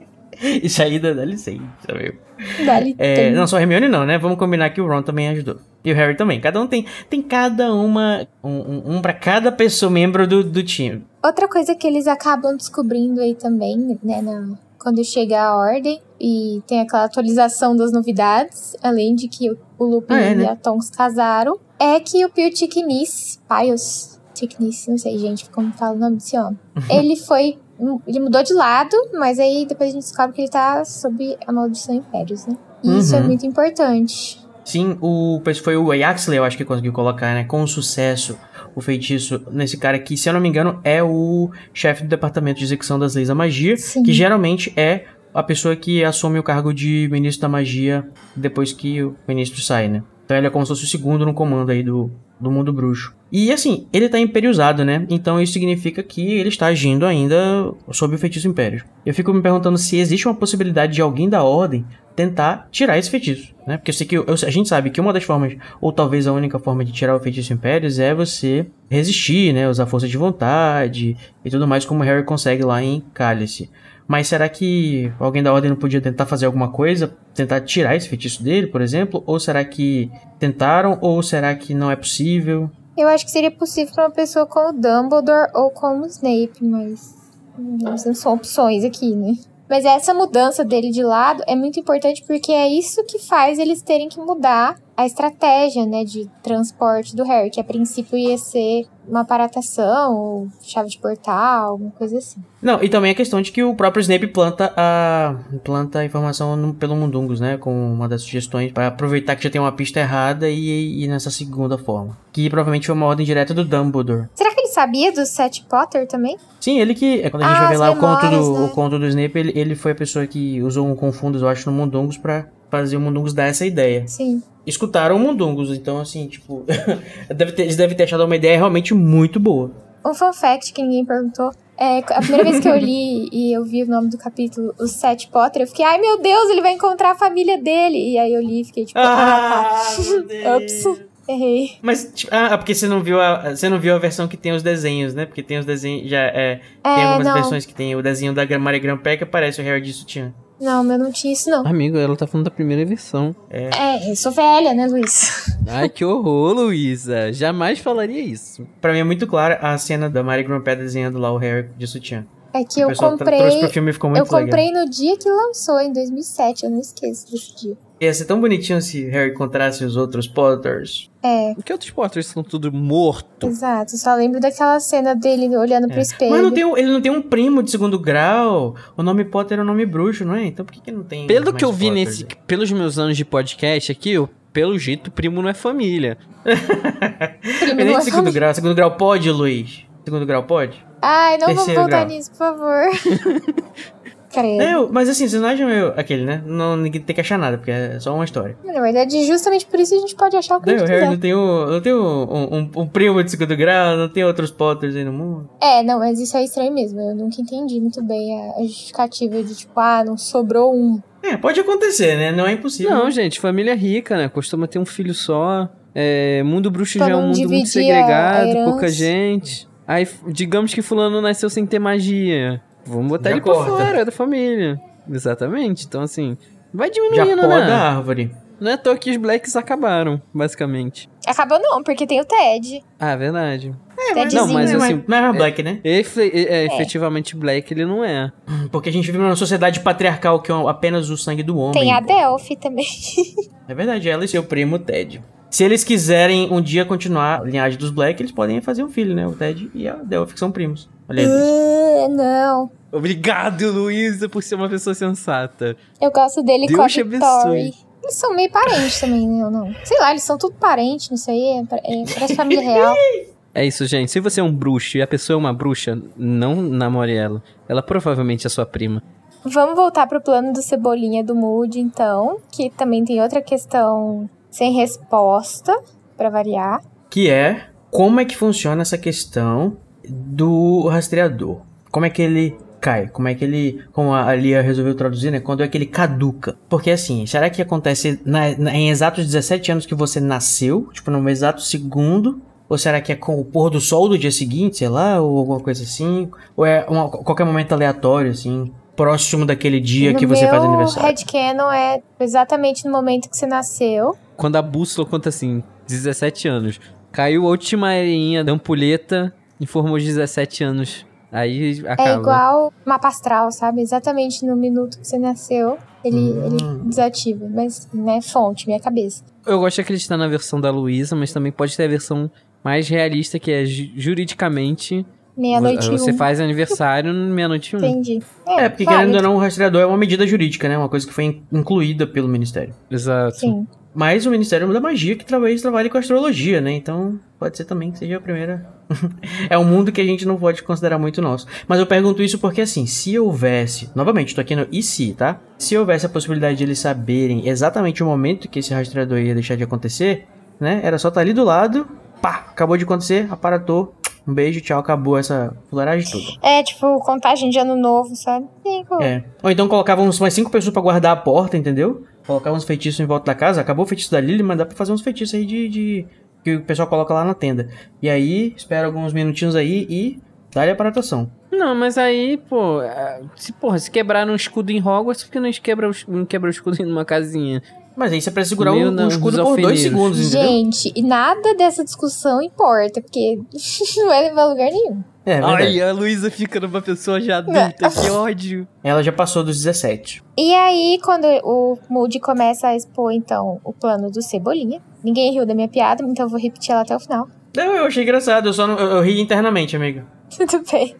isso aí dá, dá licença, sabe? Dali É, tem. não, só Hermione não, né? Vamos combinar que o Ron também ajudou. E o Harry também. Cada um tem. Tem cada uma. Um, um, pra cada pessoa, membro do, do time. Outra coisa que eles acabam descobrindo aí também, né, na- quando chega a ordem e tem aquela atualização das novidades, além de que o, o Lupin Ah, é, e né? a Tonks casaram, é que o Pio Ticnis, Pius Ticnis, não sei, gente, como fala o nome desse homem, ele foi, ele mudou de lado, mas aí depois a gente descobre que ele tá sob a maldição Impérios, né? E isso é Uhum. muito importante. Sim, o foi o Yaxley, eu acho que conseguiu colocar, né? Com sucesso o feitiço nesse cara que, se eu não me engano, é o chefe do departamento de execução das leis da magia. Sim. Que geralmente é a pessoa que assume o cargo de ministro da magia depois que o ministro sai, né? Então ele é como se fosse o segundo no comando aí do, do mundo bruxo. E assim, ele tá imperiosado, né? Então isso significa que ele está agindo ainda sob o feitiço império. Eu fico me perguntando se existe uma possibilidade de alguém da ordem tentar tirar esse feitiço, né? Porque eu sei que eu- a gente sabe que uma das formas, ou talvez a única forma de tirar o feitiço Impérios é você resistir, né? Usar força de vontade e tudo mais, como Harry consegue lá em Cálice. Mas será que alguém da Ordem não podia tentar fazer alguma coisa? Tentar tirar esse feitiço dele, por exemplo? Ou será que tentaram? Ou será que não é possível? Eu acho que seria possível pra uma pessoa como Dumbledore ou como Snape, mas não são opções aqui, né? Mas essa mudança dele de lado é muito importante porque é isso que faz eles terem que mudar a estratégia, né, de transporte do Harry, que a princípio ia ser uma aparatação ou chave de portal, alguma coisa assim. Não, e também a questão de que o próprio Snape planta a planta a informação no- pelo Mundungus, né? Como uma das sugestões para aproveitar que já tem uma pista errada e ir nessa segunda forma. Que provavelmente foi uma ordem direta do Dumbledore. Será que ele sabia do Seth Potter também? Sim, ele que. É quando a gente Ah, vai ver lá o conto, memórias, do, né? o conto do Snape, ele, ele foi a pessoa que usou um Confundos, eu acho, no Mundungus pra fazer o Mundungus dar essa ideia. Sim. Escutaram o Mundungus, então assim, tipo. deve ter, eles devem ter achado uma ideia realmente muito boa. Um fun fact que ninguém perguntou. É, a primeira vez que eu li e eu vi o nome do capítulo, o Seth Potter, eu fiquei, ai meu Deus, ele vai encontrar a família dele. E aí eu li e fiquei tipo, ah, meu Ups. errei. Mas, tipo, ah, porque você não viu a, você não viu a versão que tem os desenhos, né? Porque tem os desenhos, já é, tem É, algumas não. versões que tem o desenho da Maria Grampé que aparece o Harry de sutiã. Não, meu não tinha isso não. Amigo, ela tá falando da primeira versão. É, eu sou velha, né, Luiz? Ai, que horror, Luísa. Jamais falaria isso. Pra mim é muito clara a cena da Maria Grampé desenhando lá o Harry de sutiã. É que o eu comprei. trouxe pro filme e ficou muito Eu comprei legal. no dia que lançou, em 2007. Eu não esqueço desse dia. Ia ser tão bonitinho se Harry encontrasse os outros Potters. É, Por que outros Potters são tudo morto? exato. Só lembro daquela cena dele olhando pro espelho. Mas não tem, ele não tem um primo de segundo grau. O nome Potter é um nome bruxo, não é? Então por que, que não tem. Pelo mais que eu vi nesse, pelos meus anos de podcast aqui, eu, pelo jeito, primo não é família. Primo, É não de é segundo grau. Segundo grau pode, Luiz? Segundo grau pode? Ai, não vamos Terceiro voltar grau. nisso, por favor. Credo. Não, mas assim, vocês não acham eu, aquele, né? Não, ninguém tem que achar nada, porque é só uma história. Na verdade, justamente por isso a gente pode achar o que Não, a o gente quiser. não tem, um, não tem um, um, um primo de segundo grau, não tem outros Potters aí no mundo. É, não, mas isso é estranho mesmo. Eu nunca entendi muito bem a, a justificativa de tipo, ah, não sobrou um. É, pode acontecer, né? Não é impossível. Não, gente, família rica, né? Costuma ter um filho só. É, mundo bruxo já é um mundo muito segregado, pouca gente. Aí, digamos que fulano nasceu sem ter magia. Vamos botar Já ele pra corta. fora da família. Exatamente. Então, assim, vai Já diminuindo, poda né? a árvore. Não é à toa que os blacks acabaram, basicamente. Acabou não, porque tem o Ted. Ah, verdade. Tedzinho. não, mas é, assim, Não é mais Black, né? Efe- é, efetivamente black ele não é. Porque a gente vive numa sociedade patriarcal que é apenas o sangue do homem. Tem a Delphi também. É verdade, ela e seu primo Ted. Se eles quiserem um dia continuar a linhagem dos Black, eles podem fazer um filho, né? O Ted e a Delphi, que são primos. Olha aí. Ah, não. Obrigado, Luísa, por ser uma pessoa sensata. Eu gosto dele Deus com a. Eles são meio parentes também, né? ou não? Sei lá, eles são tudo parentes, não sei. É, é, parece família real. É isso, gente. Se você é um bruxo e a pessoa é uma bruxa, não namore ela. Ela provavelmente é sua prima. Vamos voltar pro plano do Cebolinha do Moody, então. Que também tem outra questão sem resposta, pra variar. Que é como é que funciona essa questão do rastreador. Como é que ele cai? Como é que ele, como a Lia resolveu traduzir, né? Quando é que ele caduca? Porque assim, será que acontece na- na- em exatos 17 anos que você nasceu? Tipo, no exato segundo? Ou será que é com o pôr do sol do dia seguinte, sei lá, ou alguma coisa assim? Ou é uma- qualquer momento aleatório, assim, próximo daquele dia no que você faz aniversário? headcanon é exatamente no momento que você nasceu. Quando a bússola conta assim, 17 anos. Caiu a última areinha da ampulheta, informou os 17 anos. Aí acaba. É igual mapa astral, sabe? Exatamente no minuto que você nasceu, ele, Hum. ele desativa. Mas, né, fonte, minha cabeça. Eu gosto de acreditar na versão da Luísa, mas também pode ter a versão mais realista, que é ju- juridicamente. Meia-noite e Você um. faz aniversário meia-noite e um. Entendi. É, porque válido. querendo ou não, o rastreador é uma medida jurídica, né? Uma coisa que foi in- incluída pelo Ministério. Exato. Sim. Mas o Ministério da Magia que talvez trabalhe com astrologia, né? Então pode ser também que seja a primeira. é um mundo que a gente não pode considerar muito nosso. Mas eu pergunto isso porque, assim, se houvesse. Novamente, tô aqui no e se, tá? Se houvesse a possibilidade de eles saberem exatamente o momento que esse rastreador ia deixar de acontecer, né? Era só estar ali do lado, pá, acabou de acontecer, aparatou, Um beijo, tchau, acabou essa fularagem toda. É, tipo, contagem de ano novo, sabe? Cinco. É. Ou então colocavam mais cinco pessoas pra guardar a porta, entendeu? Colocavam uns feitiços em volta da casa. Acabou o feitiço da Lily, mas dá pra fazer uns feitiços aí de, de- que o pessoal coloca lá na tenda. E aí, espera alguns minutinhos aí e dá-lhe a paratação. Não, mas aí, pô, é, se, porra, se quebrar um escudo em Hogwarts, por que quebra, não quebra o escudo em uma casinha? Mas aí você precisa segurar o, escudo por dois segundos, entendeu? Gente, e nada dessa discussão importa, porque não vai levar a lugar nenhum. É, verdade. Ai, a Luísa fica numa pessoa já adulta, que ódio. Ela já passou dos 17. E aí, quando o Moody começa a expor, então, o plano do Cebolinha, ninguém riu da minha piada, então eu vou repetir ela até o final. Não, eu achei engraçado, eu só não, eu, eu ri internamente, amigo. Tudo bem.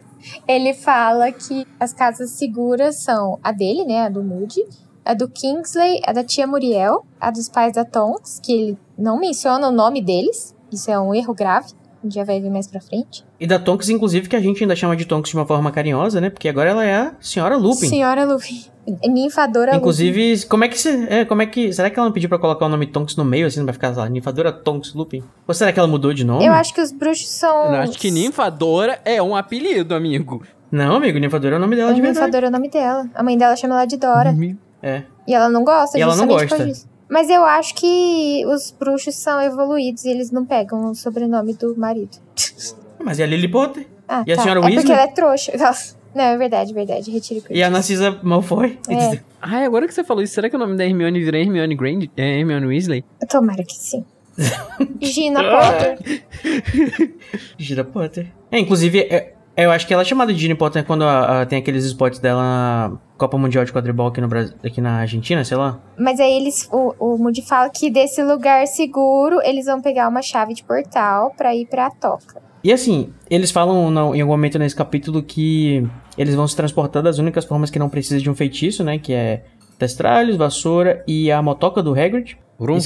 Ele fala que as casas seguras são a dele, né, a do Moody, a do Kingsley, a da tia Muriel, a dos pais da Tonks, que ele não menciona o nome deles, isso é um erro grave, a gente já vai ver mais pra frente. E da Tonks, inclusive, que a gente ainda chama de Tonks de uma forma carinhosa, né? Porque agora ela é a Senhora Lupin. Senhora Lupin. Ninfadora Lupin. Inclusive, como é que você. É, como é que. Será que ela não pediu pra colocar o nome Tonks no meio, assim, não vai ficar lá, Ninfadora Tonks Lupin? Ou será que ela mudou de nome? Eu acho que os bruxos são... Eu acho que ninfadora é um apelido, amigo. Não, amigo, Ninfadora é o nome dela de verdade. Ninfadora é o nome dela. A mãe dela chama ela de Dora. É. E ela não gosta E ela não justamente por gosta. Mas eu acho que os bruxos são evoluídos e eles não pegam o sobrenome do marido. Mas e a Lily Potter? Ah, E a tá. senhora é porque ela é trouxa. Não, é verdade, verdade. Retiro o E a. Narcisa Malfoy? É. Ai, agora que você falou isso, será que o nome da Hermione virou Hermione Granger? É Hermione Weasley? Tomara que sim. Gina Ah. Potter. Gira Potter. É, inclusive, é- eu acho que ela é chamada de Ginny Potter quando a- a- tem aqueles spots dela na Copa Mundial de Quadribol aqui, no Brasil, aqui na Argentina, sei lá. Mas aí eles, o, o Moody fala que desse lugar seguro eles vão pegar uma chave de portal pra ir pra toca. E assim, eles falam não, em algum momento nesse capítulo que eles vão se transportar das únicas formas que não precisa de um feitiço, né? Que é testralhos, vassoura e a motoca do Hagrid.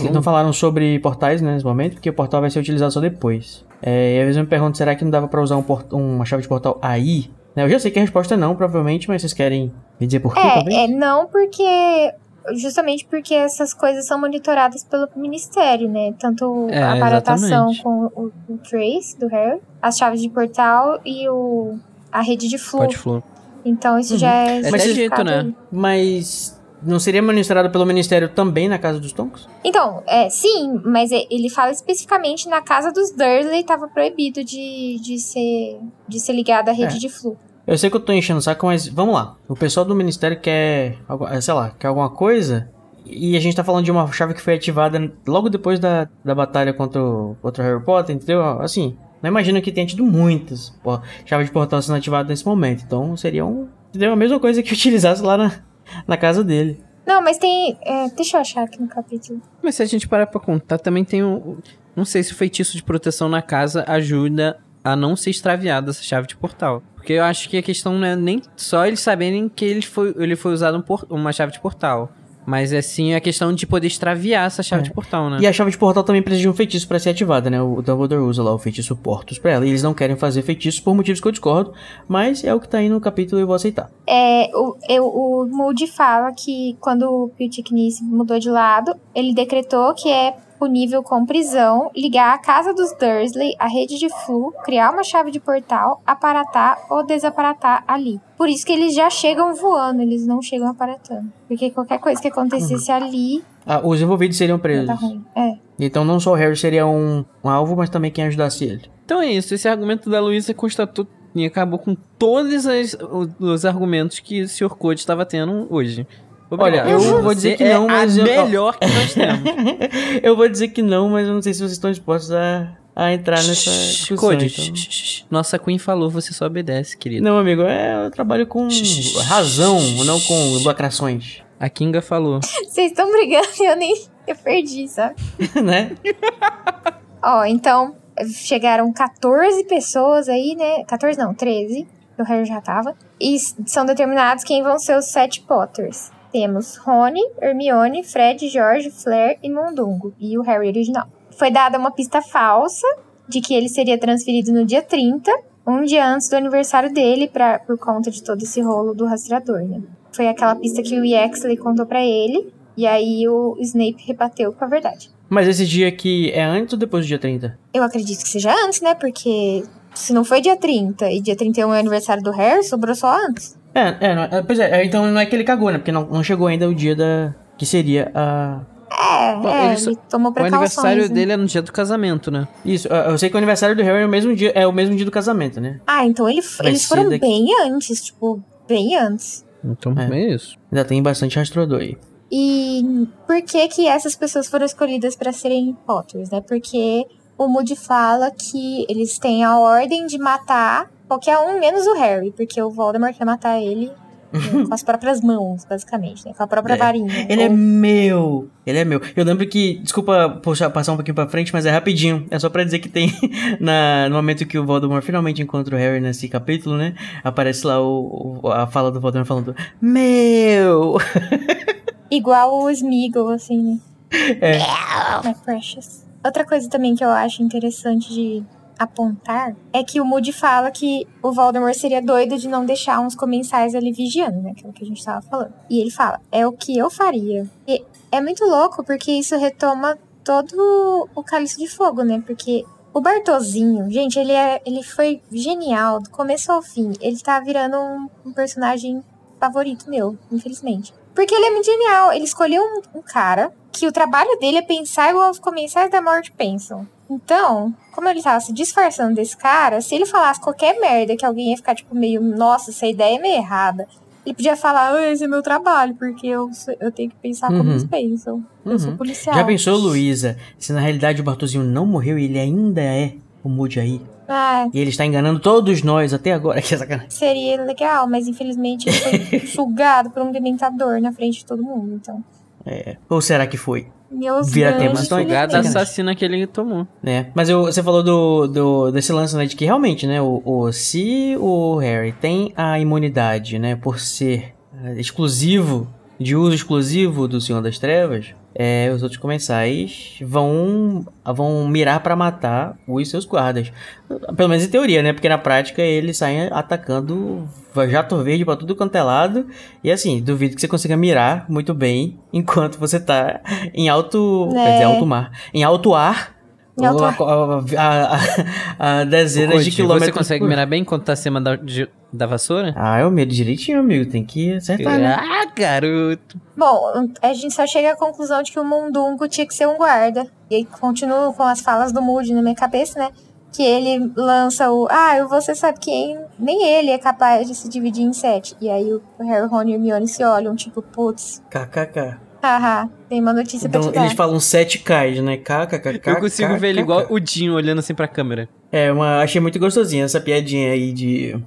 Eles não falaram sobre portais né, nesse momento, porque o portal vai ser utilizado só depois. É, e às vezes eu me pergunto, será que não dava pra usar um port- uma chave de portal aí? Né, Eu já sei que a resposta é não, provavelmente, mas vocês querem me dizer por quê, talvez? É, é não porque. Justamente porque essas coisas são monitoradas pelo Ministério, né? Tanto É, a aparatação exatamente. com o, o Trace, do Harry, as chaves de portal e o, a rede de flu. Pode flor. Então isso já é. É dito, né? aí. Mas não seria ministrado pelo Ministério também na casa dos Tonks? Então, é, sim, mas é- ele fala especificamente na casa dos Dursley estava proibido de, de, ser, de ser ligado à rede É. de flu. Eu sei que eu tô enchendo o saco, mas vamos lá. O pessoal do Ministério quer, eh, sei lá, quer alguma coisa. E a gente tá falando de uma chave que foi ativada logo depois da, da batalha contra o, contra o Harry Potter, entendeu? Assim, não imagino que tenha tido muitas chaves de portal sendo ativadas nesse momento. Então seria um, entendeu? a mesma coisa que utilizasse lá na, na casa dele. Não, mas tem. é, deixa eu achar aqui no capítulo. Mas se a gente parar pra contar, também tem um. Não sei se o feitiço de proteção na casa ajuda a não ser extraviada essa chave de portal. Porque eu acho que a questão não é nem só eles saberem que ele foi, ele foi usado um por- uma chave de portal. Mas é sim a questão de poder extraviar essa chave É. de portal, né? E a chave de portal também precisa de um feitiço pra ser ativada, né? O Dumbledore usa lá o feitiço Portos pra ela. E eles não querem fazer feitiços por motivos que eu discordo, mas é o que tá aí no capítulo e eu vou aceitar. É, o, eu, o Moody fala que quando o Piltchnik se mudou de lado, ele decretou que é punível com prisão ligar a casa dos Dursley, a rede de flu, criar uma chave de portal, aparatar ou desaparatar ali. Por isso que eles já chegam voando, eles não chegam aparatando. Porque qualquer coisa que acontecesse ali, Ah, os envolvidos seriam ia presos. tá ruim. É. Então não só o Harry seria um, um alvo, mas também quem ajudasse ele. Então é isso. Esse argumento da Luísa constatou e acabou com todos as- os, os argumentos que o Sr. Code estava tendo hoje. Olha, eu Você vou dizer que é não, mas a eu- melhor que nós temos. eu vou dizer que não, mas eu não sei se vocês estão dispostos a, a entrar nessa discussão. Code, então. Nossa Queen falou, você só obedece, querido. Não, amigo, é, eu trabalho com razão, não com lacrações. A Kinga falou. Vocês estão brigando e eu nem eu perdi, sabe? né? Ó, então, chegaram 14 pessoas aí, né? 14 não, 13, que o Harry já tava. E são determinados quem vão ser os sete Potters. Temos Rony, Hermione, Fred, George, Flair e Mundungo. E o Harry original. Foi dada uma pista falsa de que ele seria transferido no dia 30, um dia antes do aniversário dele, pra, por conta de todo esse rolo do rastreador, né? Foi aquela pista que o Yaxley contou pra ele. E aí o Snape rebateu com a verdade. Mas esse dia aqui é antes ou depois do dia 30? Eu acredito que seja antes, né? Porque se não foi dia 30 e dia 31 é aniversário do Harry, sobrou só antes. É, é, não, é, pois é, então não é que ele cagou, né? Porque não, não chegou ainda o dia da. que seria a. É, Bom, é, ele ele, só- tomou O precauções. aniversário né? dele é no dia do casamento, né? Isso, eu sei que o aniversário do Harry é o mesmo dia, é o mesmo dia do casamento, né? Ah, então ele, eles foram daqui- bem antes, tipo, bem antes. Então É. é, isso. Ainda tem bastante rastreador aí. E por que que essas pessoas foram escolhidas para serem Potters, né? Porque o Moody fala que eles têm a ordem de matar qualquer um, menos o Harry, porque o Voldemort quer matar ele né, com as próprias mãos, basicamente, né? Com a própria É. varinha. Ele é Ou- meu! Ele é meu. Eu lembro que, desculpa puxar, passar um pouquinho pra frente, mas é rapidinho. É só pra dizer que tem, na, no momento que o Voldemort finalmente encontra o Harry nesse capítulo, né? Aparece lá o, o- a fala do Voldemort falando, meu! Igual o Smeagol, assim, né? É. My precious. Outra coisa também que eu acho interessante de apontar é que o Moody fala que o Voldemort seria doido de não deixar uns comensais ali vigiando, né? Que é o que a gente tava falando. E ele fala, é o que eu faria. E é muito louco porque isso retoma todo o Cálice de Fogo, né? Porque o Bartozinho, gente, ele, é, ele foi genial do começo ao fim. Ele tá virando um, um personagem favorito meu, infelizmente. Porque ele é muito genial. Ele escolheu um, um cara que o trabalho dele é pensar igual os comensais da morte pensam. Então, como ele tava se disfarçando desse cara, se ele falasse qualquer merda que alguém ia ficar tipo meio, nossa, essa ideia é meio errada. Ele podia falar, "Ah, esse é meu trabalho, porque eu, eu tenho que pensar como Uhum. eles pensam. Eu sou Uhum. policial. Já pensou, Luísa, se na realidade o Bartozinho não morreu e ele ainda é o Moody aí? Ah, E ele está enganando todos nós até agora. Que sacanagem. seria legal, mas infelizmente ele foi sugado por um dementador na frente de todo mundo. Então, É. Ou será que foi? meus Vira tema, então é assassina que ele tomou. né? Mas eu- você falou do, do- desse lance, né, de que realmente, né, o, o- se o Harry tem a imunidade, né, por ser eh, exclusivo, de uso exclusivo do Senhor das Trevas, é, os outros comensais vão, vão mirar pra matar os seus guardas. Pelo menos em teoria, né, porque na prática eles saem atacando jato verde pra tudo quanto é lado, e assim, duvido que você consiga mirar muito bem enquanto você tá em alto, quer dizer, É. alto mar, Em alto ar. A, a- a- a dezenas de quilômetros. Você consegue por- mirar bem quando tá acima da, de- da vassoura? Ah, eu miro direitinho, amigo. Tem que acertar, né? Ah, garoto. Bom, a gente só chega à conclusão de que o Mundungo tinha que ser um guarda. E aí continuo com as falas do Moody na minha cabeça, né? Que ele lança o. Ah, você sabe quem? Nem ele é capaz de se dividir em sete. E aí o Harry, Ron e Hermione se olham, tipo, putz, KKK. Haha, tem uma notícia Então pra te dar. eles falam 7Ks, né? KKK. Eu consigo ver ele igual o Dinho olhando assim pra câmera. É, uma, achei muito gostosinha essa piadinha aí de.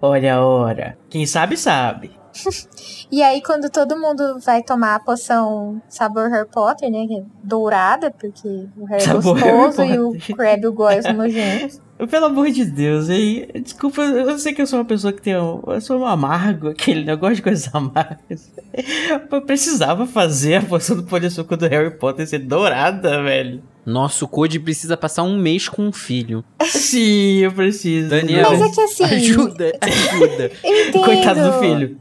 Olha a hora. Quem sabe, sabe. E aí, quando todo mundo vai tomar a poção sabor Harry Potter, né? Que é dourada, porque o Harry é gostoso e o. Crabbe e o Goyle são nojentos. Pelo amor de Deus, aí. Desculpa, eu sei que eu sou uma pessoa que tem. um- Eu sou um amargo, aquele negócio de coisas amargas. Eu precisava fazer a poção do polissuco do Harry Potter ser dourada, velho. Nossa, o Code precisa passar um mês com um filho. Sim, eu preciso. Daniel, Mas é que assim- ajuda, ajuda. Coitado do filho.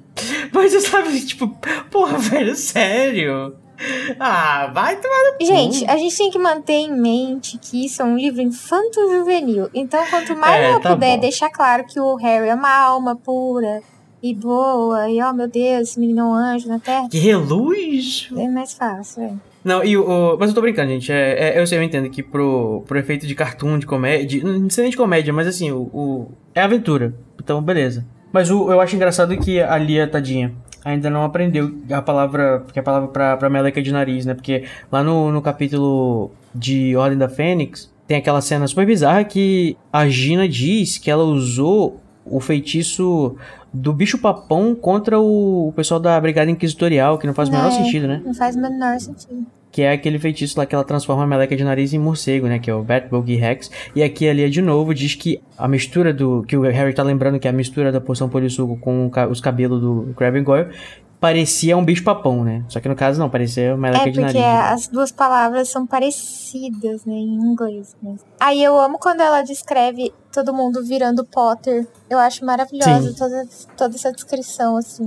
Mas eu sabe, tipo, porra, velho, sério. Ah, vai tomar no. Gente, a gente tem que manter em mente que isso é um livro infanto-juvenil. Então, quanto mais É, ela tá puder bom. deixar claro que o Harry é uma alma pura e boa, e oh meu Deus, esse menino é um anjo na Terra, Que reluz. é mais fácil, é. Não, e o, o- Mas eu tô brincando, gente. É, é- eu sei, eu entendo que pro, pro efeito de cartoon, de comédia. Não sei nem de comédia, mas assim, o, o- É aventura. Então, beleza. Mas o, eu acho engraçado que a Lia, tadinha, ainda não aprendeu a palavra. Que é a palavra pra, pra meleca de nariz, né? Porque lá no, no capítulo de Ordem da Fênix, tem aquela cena super bizarra que a Gina diz que ela usou o feitiço do bicho papão contra o, o pessoal da Brigada Inquisitorial, que não faz o menor É. sentido, né? Não faz o menor sentido. Que é aquele feitiço lá que ela transforma a meleca de nariz em morcego, né? Que é o Batbug Rex. E aqui ali de novo diz que a mistura do. Que o Harry tá lembrando que é a mistura da poção polissuco com os cabelos do Crabbe Goyle parecia um bicho papão, né? Só que no caso não, parecia uma meleca É, de porque nariz. as duas palavras são parecidas, né, em inglês. Né? Aí eu amo quando ela descreve todo mundo virando Potter. Eu acho maravilhosa toda, toda essa descrição, assim.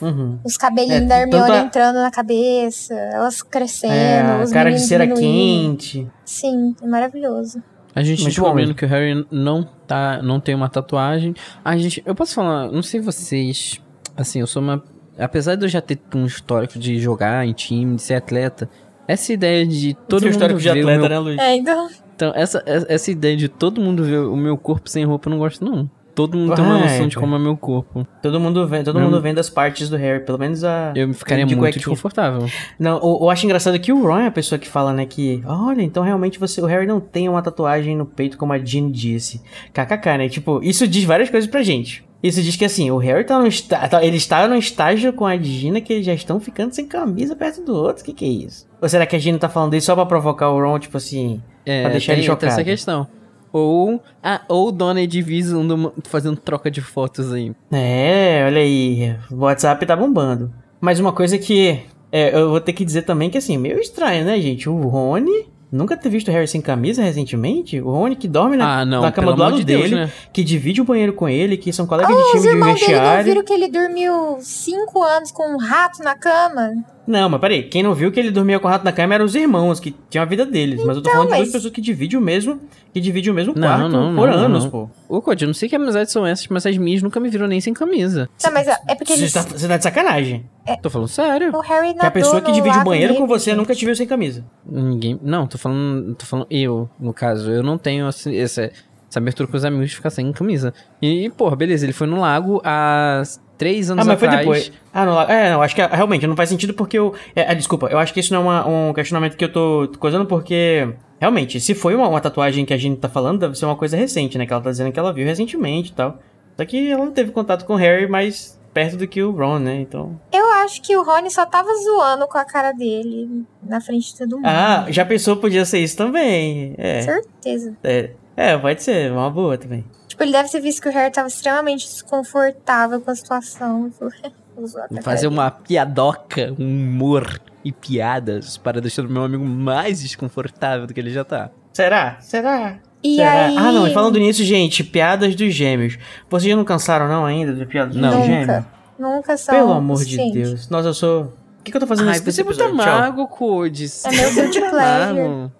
Uhum. Os cabelinhos É, da Hermione a- entrando na cabeça, elas crescendo, É, os cara de cera diminuindo. quente. Sim, é maravilhoso. A gente Muito descobrindo bom. que o Harry não tá, não tem uma tatuagem. A gente, eu posso falar, não sei vocês, assim, eu sou uma, apesar de eu já ter um histórico de jogar em time, de ser atleta, essa ideia de todo mundo histórico de atleta, meu, né, Luiz? É, então. então essa essa ideia de todo mundo ver o meu corpo sem roupa eu não gosto não. Todo mundo tem uma noção de vai. como é meu corpo. Todo mundo vê, todo mundo vendo as partes do Harry, pelo menos a. Eu ficaria de muito cuequinha. desconfortável. Não, eu, eu acho engraçado que o Ron é a pessoa que fala, né, que, olha, então realmente você, o Harry não tem uma tatuagem no peito como a Jean disse. KKK, né? Tipo, isso diz várias coisas pra gente. Isso diz que assim, o Harry tá no está, tá- ele está no estágio com a Gina que eles já estão ficando sem camisa perto do outro. Que que é isso? Ou será que a Gina tá falando isso só pra provocar o Ron, tipo assim, É, Pra deixar ele chocado. essa questão. Ou, ah, ou Dona Edvise andando- fazendo troca de fotos aí. É, olha aí, o WhatsApp tá bombando. Mas uma coisa que é, eu vou ter que dizer também que assim, meio estranho, né, gente? O Rony nunca ter visto o Harry sem camisa recentemente. O Rony que dorme na, Ah, não, na cama do lado de Deus, dele, né? que divide o banheiro com ele, que são colegas de Os time de irmãos dele não vestiário. viram que ele dormiu cinco anos com um rato na cama? Não, mas peraí, quem não viu que ele dormia com o rato na cama eram os irmãos, que tinham a vida deles. mas eu tô falando de mas- duas pessoas que dividem o mesmo, que dividem o mesmo Não, quarto não, por não, não, anos, não. pô. Ô, Cody, eu não sei que amizades são essas, mas as minhas nunca me viram nem sem camisa. Não, mas é porque Você eles... tá, você tá de sacanagem. Tô falando sério. O Harry Que a pessoa que divide o banheiro com você gente. nunca te viu sem camisa. Ninguém. Não, tô falando. Tô falando eu, no caso. Eu não tenho assim, essa, essa abertura com os amigos de ficar sem camisa. E, porra, beleza, ele foi no lago há três anos Ah, mas foi atrás. depois. Ah, não, é, não, acho que ah, realmente não faz sentido porque eu. É, ah, desculpa, eu acho que isso não é uma- um questionamento que eu tô coisando porque. Realmente, se foi uma, uma tatuagem que a gente tá falando, deve ser uma coisa recente, né? Que ela tá dizendo que ela viu recentemente e tal. Só que ela não teve contato com o Harry mais perto do que o Ron, né? Então. Eu acho que o Rony só tava zoando com a cara dele na frente de todo mundo. Ah, já pensou, podia ser isso também. É. Certeza. É, é pode ser, uma boa também. Tipo, ele deve ter visto que o Harry tava extremamente desconfortável com a situação. e falou, "Vou zoar com a Fazer uma piadoca, um humor e piadas para deixar o meu amigo mais desconfortável do que ele já tá. Será? Será? E Será? aí... Ah, não, e falando nisso, gente, piadas dos gêmeos. Vocês já não cansaram, não, ainda, de piadas Não. dos gêmeos? Nunca. Nunca são Pelo amor de. Deus. Nossa, eu sou. O que, que eu tô fazendo Ai, nesse você é muito amargo, Codes. É meu guilty pleasure.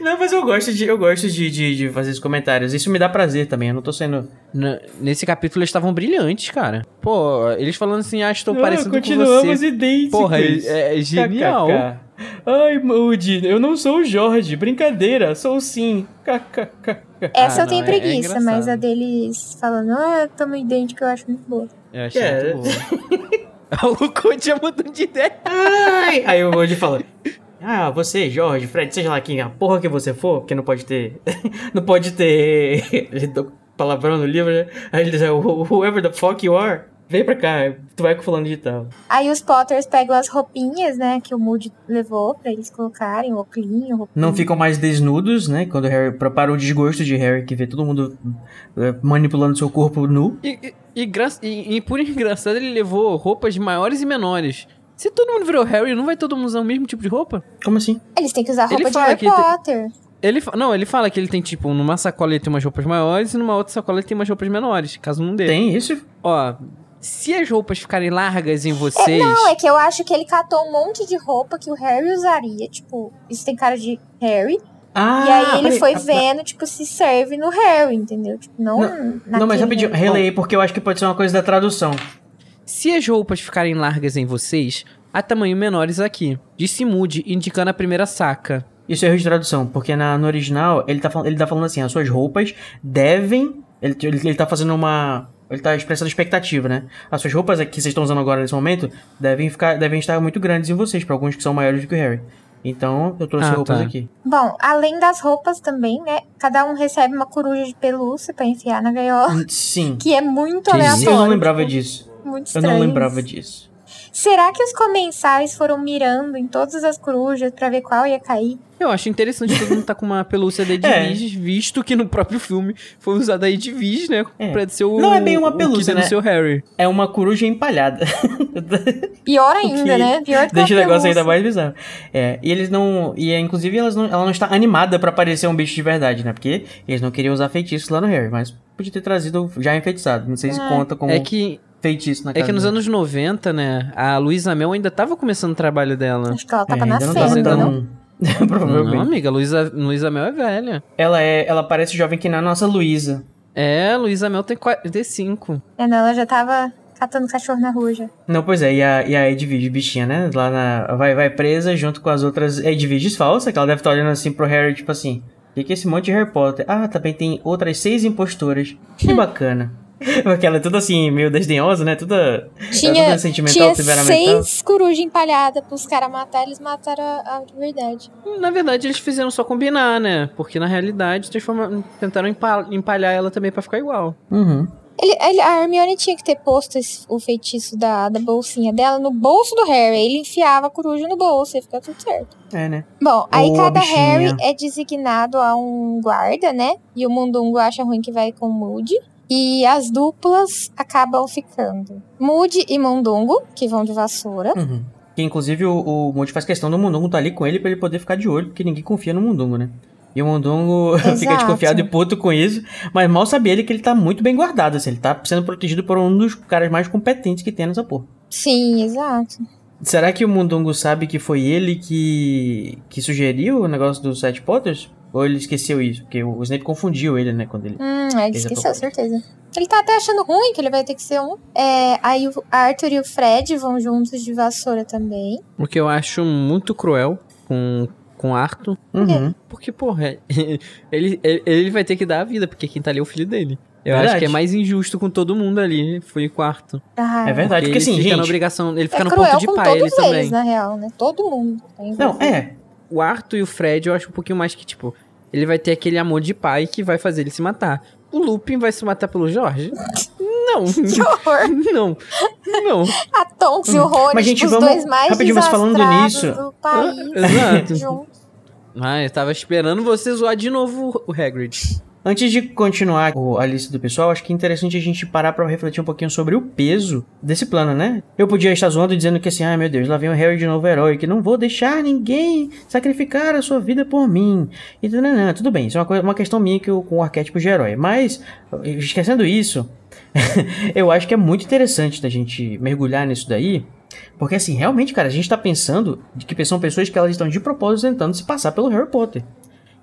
Não, mas eu gosto de, eu gosto de, de, de fazer esses comentários. Isso me dá prazer também. Eu não tô sendo. Na- Nesse capítulo eles estavam brilhantes, cara. Pô, eles falando assim, ah, estou Não, parecido com continuamos você. idênticos. Porra, é, é genial. KKK. Ai, Moody, eu não sou o Jorge. Brincadeira, sou sim. KKK. Essa Ah, eu tenho não, é- é preguiça, engraçado. mas a deles falando, ah, tamo idêntico, eu acho muito boa. Eu achei É. muito bom. o Code já mudou de ideia. Ai. Aí o Moody fala. Ah, você, Jorge, Fred, seja lá quem a porra que você for, porque não pode ter. não pode ter. palavrão no livro, né? Aí ele diz, "Who- whoever the fuck you are, vem pra cá, tu vai com fulano de tal. Aí os Potters pegam as roupinhas, né, que o Moody levou pra eles colocarem, o oclinho, roupinha. Não ficam mais desnudos, né? Quando o Harry. Para o desgosto de Harry, que vê todo mundo é, manipulando seu corpo nu. E, e, e, e- e por engraçado, ele levou roupas maiores e menores. Se todo mundo virou Harry, não vai todo mundo usar o mesmo tipo de roupa? Como assim? Eles têm que usar Ele roupa de fala Harry que tem- Potter. Ele, fa- não, ele fala que ele tem, tipo, numa sacola ele tem umas roupas maiores e numa outra sacola ele tem umas roupas menores, caso não dê. Tem isso? Ó, se as roupas ficarem largas em É, vocês... não, é que eu acho que ele catou um monte de roupa que o Harry usaria. Tipo, isso tem cara de Harry. Ah, e aí ele peraí, foi ah, vendo, tipo, se serve no Harry, entendeu? Tipo, não. Não, mas naquele rapidinho, relei porque eu acho que pode ser uma coisa da tradução. Se as roupas ficarem largas em vocês, há tamanho menores aqui. Disse Moody, indicando a primeira saca. Isso é erro de tradução, porque na, no original ele tá, falando, ele tá falando assim: as suas roupas devem. Ele, ele, ele tá fazendo uma. Ele tá expressando expectativa, né? As suas roupas que vocês estão usando agora nesse momento devem, ficar, devem estar muito grandes em vocês, pra alguns que são maiores do que o Harry. Então, eu trouxe Ah, roupas tá. aqui. Bom, além das roupas também, né? Cada um recebe uma coruja de pelúcia pra enfiar na gaiola. Sim. Que é muito Que aleatório. Eu não lembrava disso. Muito Eu estranho. não lembrava disso. Será que os comensais foram mirando em todas as corujas pra ver qual ia cair? Eu acho interessante todo mundo tá com uma pelúcia da É. Edwige, visto que no próprio filme foi usada a Edwige, né? É. Pra ser o. Não é bem uma pelúcia, né? seu Harry. É uma coruja empalhada. Pior ainda, né? Pior que Deixa o negócio pelúcia. ainda mais bizarro. É, e eles não. E é, inclusive elas não, ela não está animada pra parecer um bicho de verdade, né? Porque eles não queriam usar feitiços lá no Harry, mas podia ter trazido já enfeitiçado. Não sei se É. conta como É que, feitiço na é casa. que nos anos 90, né? A Luísa Mel ainda tava começando o trabalho dela. Acho que ela É, tava ainda não nascendo, tava não? tão. Provavelmente. Não, amiga, Luísa, Luísa Mel é velha. Ela é, ela parece jovem que nem a nossa Luísa. É, Luísa Mel tem 45. É, não, ela já tava catando cachorro na rua já. Não, pois é, e a, e a Edwige, bichinha, né? Lá na. Vai, vai presa junto com as outras Edwiges falsas, que ela deve estar olhando assim pro Harry, tipo assim. O que, que é esse monte de Harry Potter? Ah, também tem outras seis impostoras. Que bacana. Porque ela é tudo assim, meio desdenhosa, né? Toda. Tinha, toda sentimental, tinha seis corujas empalhadas pros caras matar, eles mataram a, a de verdade. Na verdade, eles fizeram só combinar, né? Porque na realidade, tentaram empa- empalhar ela também pra ficar igual. Uhum. Ele, ele- a Hermione tinha que ter posto esse- o feitiço da, da bolsinha dela no bolso do Harry. Ele enfiava a coruja no bolso e fica tudo certo. É, né? Bom, aí cada bichinha. Harry é designado a um guarda, né? E o Mundungo acha ruim que vai com o Moody. E as duplas acabam ficando. Moody e Mundungo, que vão de vassoura. Uhum. Que inclusive o, o Moody faz questão do Mundungo tá ali com ele pra ele poder ficar de olho, porque ninguém confia no Mundungo, né? E o Mundungo fica desconfiado e puto com isso, mas mal sabe ele que ele tá muito bem guardado, assim, ele tá sendo protegido por um dos caras mais competentes que tem nessa porra. Sim, exato. Será que o Mundungo sabe que foi ele que, que sugeriu o negócio dos Sete Potters? Ou ele esqueceu isso? Porque o Snape confundiu ele, né, quando ele... Hum, é, ele esqueceu, certeza. Ele tá até achando ruim que ele vai ter que ser um. É, aí o Arthur e o Fred vão juntos de vassoura também. O que eu acho muito cruel com, com Arthur. Uhum. Porque, porra, ele, ele, ele vai ter que dar a vida, porque quem tá ali é o filho dele. Eu Verdade. acho que é mais injusto com todo mundo ali. Foi com o Arthur. Ah, É verdade, porque ele assim, fica na gente... obrigação. Ele fica é no cruel ponto de com pai, ele todos também. eles, na real, né? Todo mundo. tá Não, é... O Arthur e o Fred, eu acho um pouquinho mais que, tipo, ele vai ter aquele amor de pai que vai fazer ele se matar. O Lupin vai se matar pelo Jorge? Não. Que horror. Não. Não. A Tonks e o Rony, Mas, gente, os vamos- dois mais rapidinho, mas falando nisso- do país. Exato. juntos. Ah, eu tava esperando você zoar de novo o Hagrid. Antes de continuar a lista do pessoal, acho que é interessante a gente parar pra refletir um pouquinho sobre o peso desse plano, né? Eu podia estar zoando dizendo que assim, ai meu Deus, lá vem o Harry de novo herói, que não vou deixar ninguém sacrificar a sua vida por mim. E não, tudo bem, isso é uma, coisa, uma questão minha que eu, com o arquétipo de herói. Mas, esquecendo isso, eu acho que é muito interessante da gente mergulhar nisso daí. Porque assim, realmente, cara, a gente tá pensando de que são pessoas que elas estão de propósito tentando se passar pelo Harry Potter.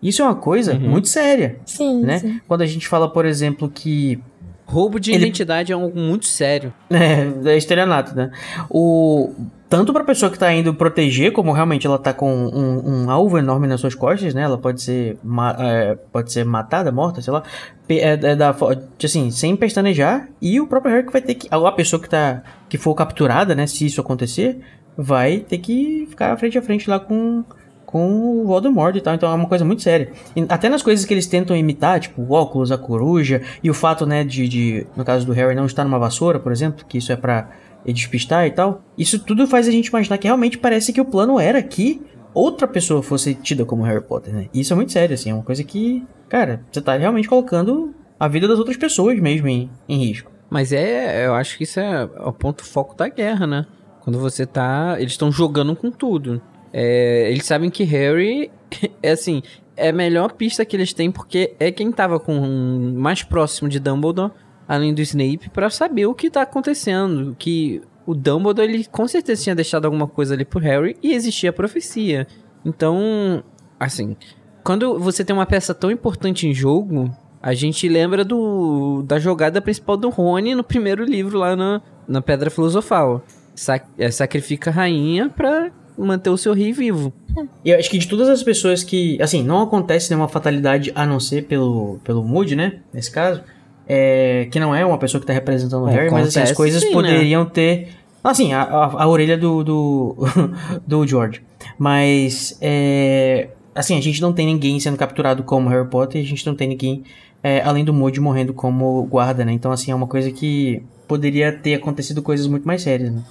Isso é uma coisa Uhum. muito séria Sim, né? sim. Quando a gente fala, por exemplo, que Roubo de Ele- identidade é algo muito sério. é, é estelionato, né? O tanto para pessoa que tá indo proteger, como realmente ela tá com um, um alvo enorme nas suas costas, né? Ela pode ser ma- é, pode ser matada, morta, sei lá, é, é da assim, sem pestanejar, e o próprio Harry que vai ter que a pessoa que tá que for capturada, né, se isso acontecer, vai ter que ficar frente a frente lá com com o Voldemort e tal, então é uma coisa muito séria. E até nas coisas que eles tentam imitar, tipo o óculos, a coruja, e o fato, né, de, de no caso do Harry não estar numa vassoura, por exemplo, que isso é pra despistar e tal. Isso tudo faz a gente imaginar que realmente parece que o plano era que outra pessoa fosse tida como Harry Potter, né? E isso é muito sério, assim, é uma coisa que, cara, você tá realmente colocando a vida das outras pessoas mesmo em, em risco. Mas é, eu acho que isso é o ponto foco da guerra, né? Quando você tá. Eles estão jogando com tudo. É, eles sabem que Harry é assim. É a melhor pista que eles têm porque é quem tava com mais próximo de Dumbledore, além do Snape, pra saber o que tá acontecendo. Que o Dumbledore, ele com certeza tinha deixado alguma coisa ali pro Harry e existia a profecia. Então, assim, quando você tem uma peça tão importante em jogo, a gente lembra do da jogada principal do Rony no primeiro livro lá na, na Pedra Filosofal. Sac, é, sacrifica a rainha pra manter o seu rei vivo. E eu acho que de todas as pessoas que. Assim, não acontece nenhuma fatalidade a não ser pelo, pelo Moody, né? Nesse caso. É, que não é uma pessoa que tá representando o Harry, mas assim, as Acontece coisas sim, né? poderiam ter. Assim, a, a, a orelha do, do, do George. Mas. É, assim, a gente não tem ninguém sendo capturado como Harry Potter e a gente não tem ninguém é, além do Moody morrendo como guarda, né? Então, assim, é uma coisa que poderia ter acontecido coisas muito mais sérias, né?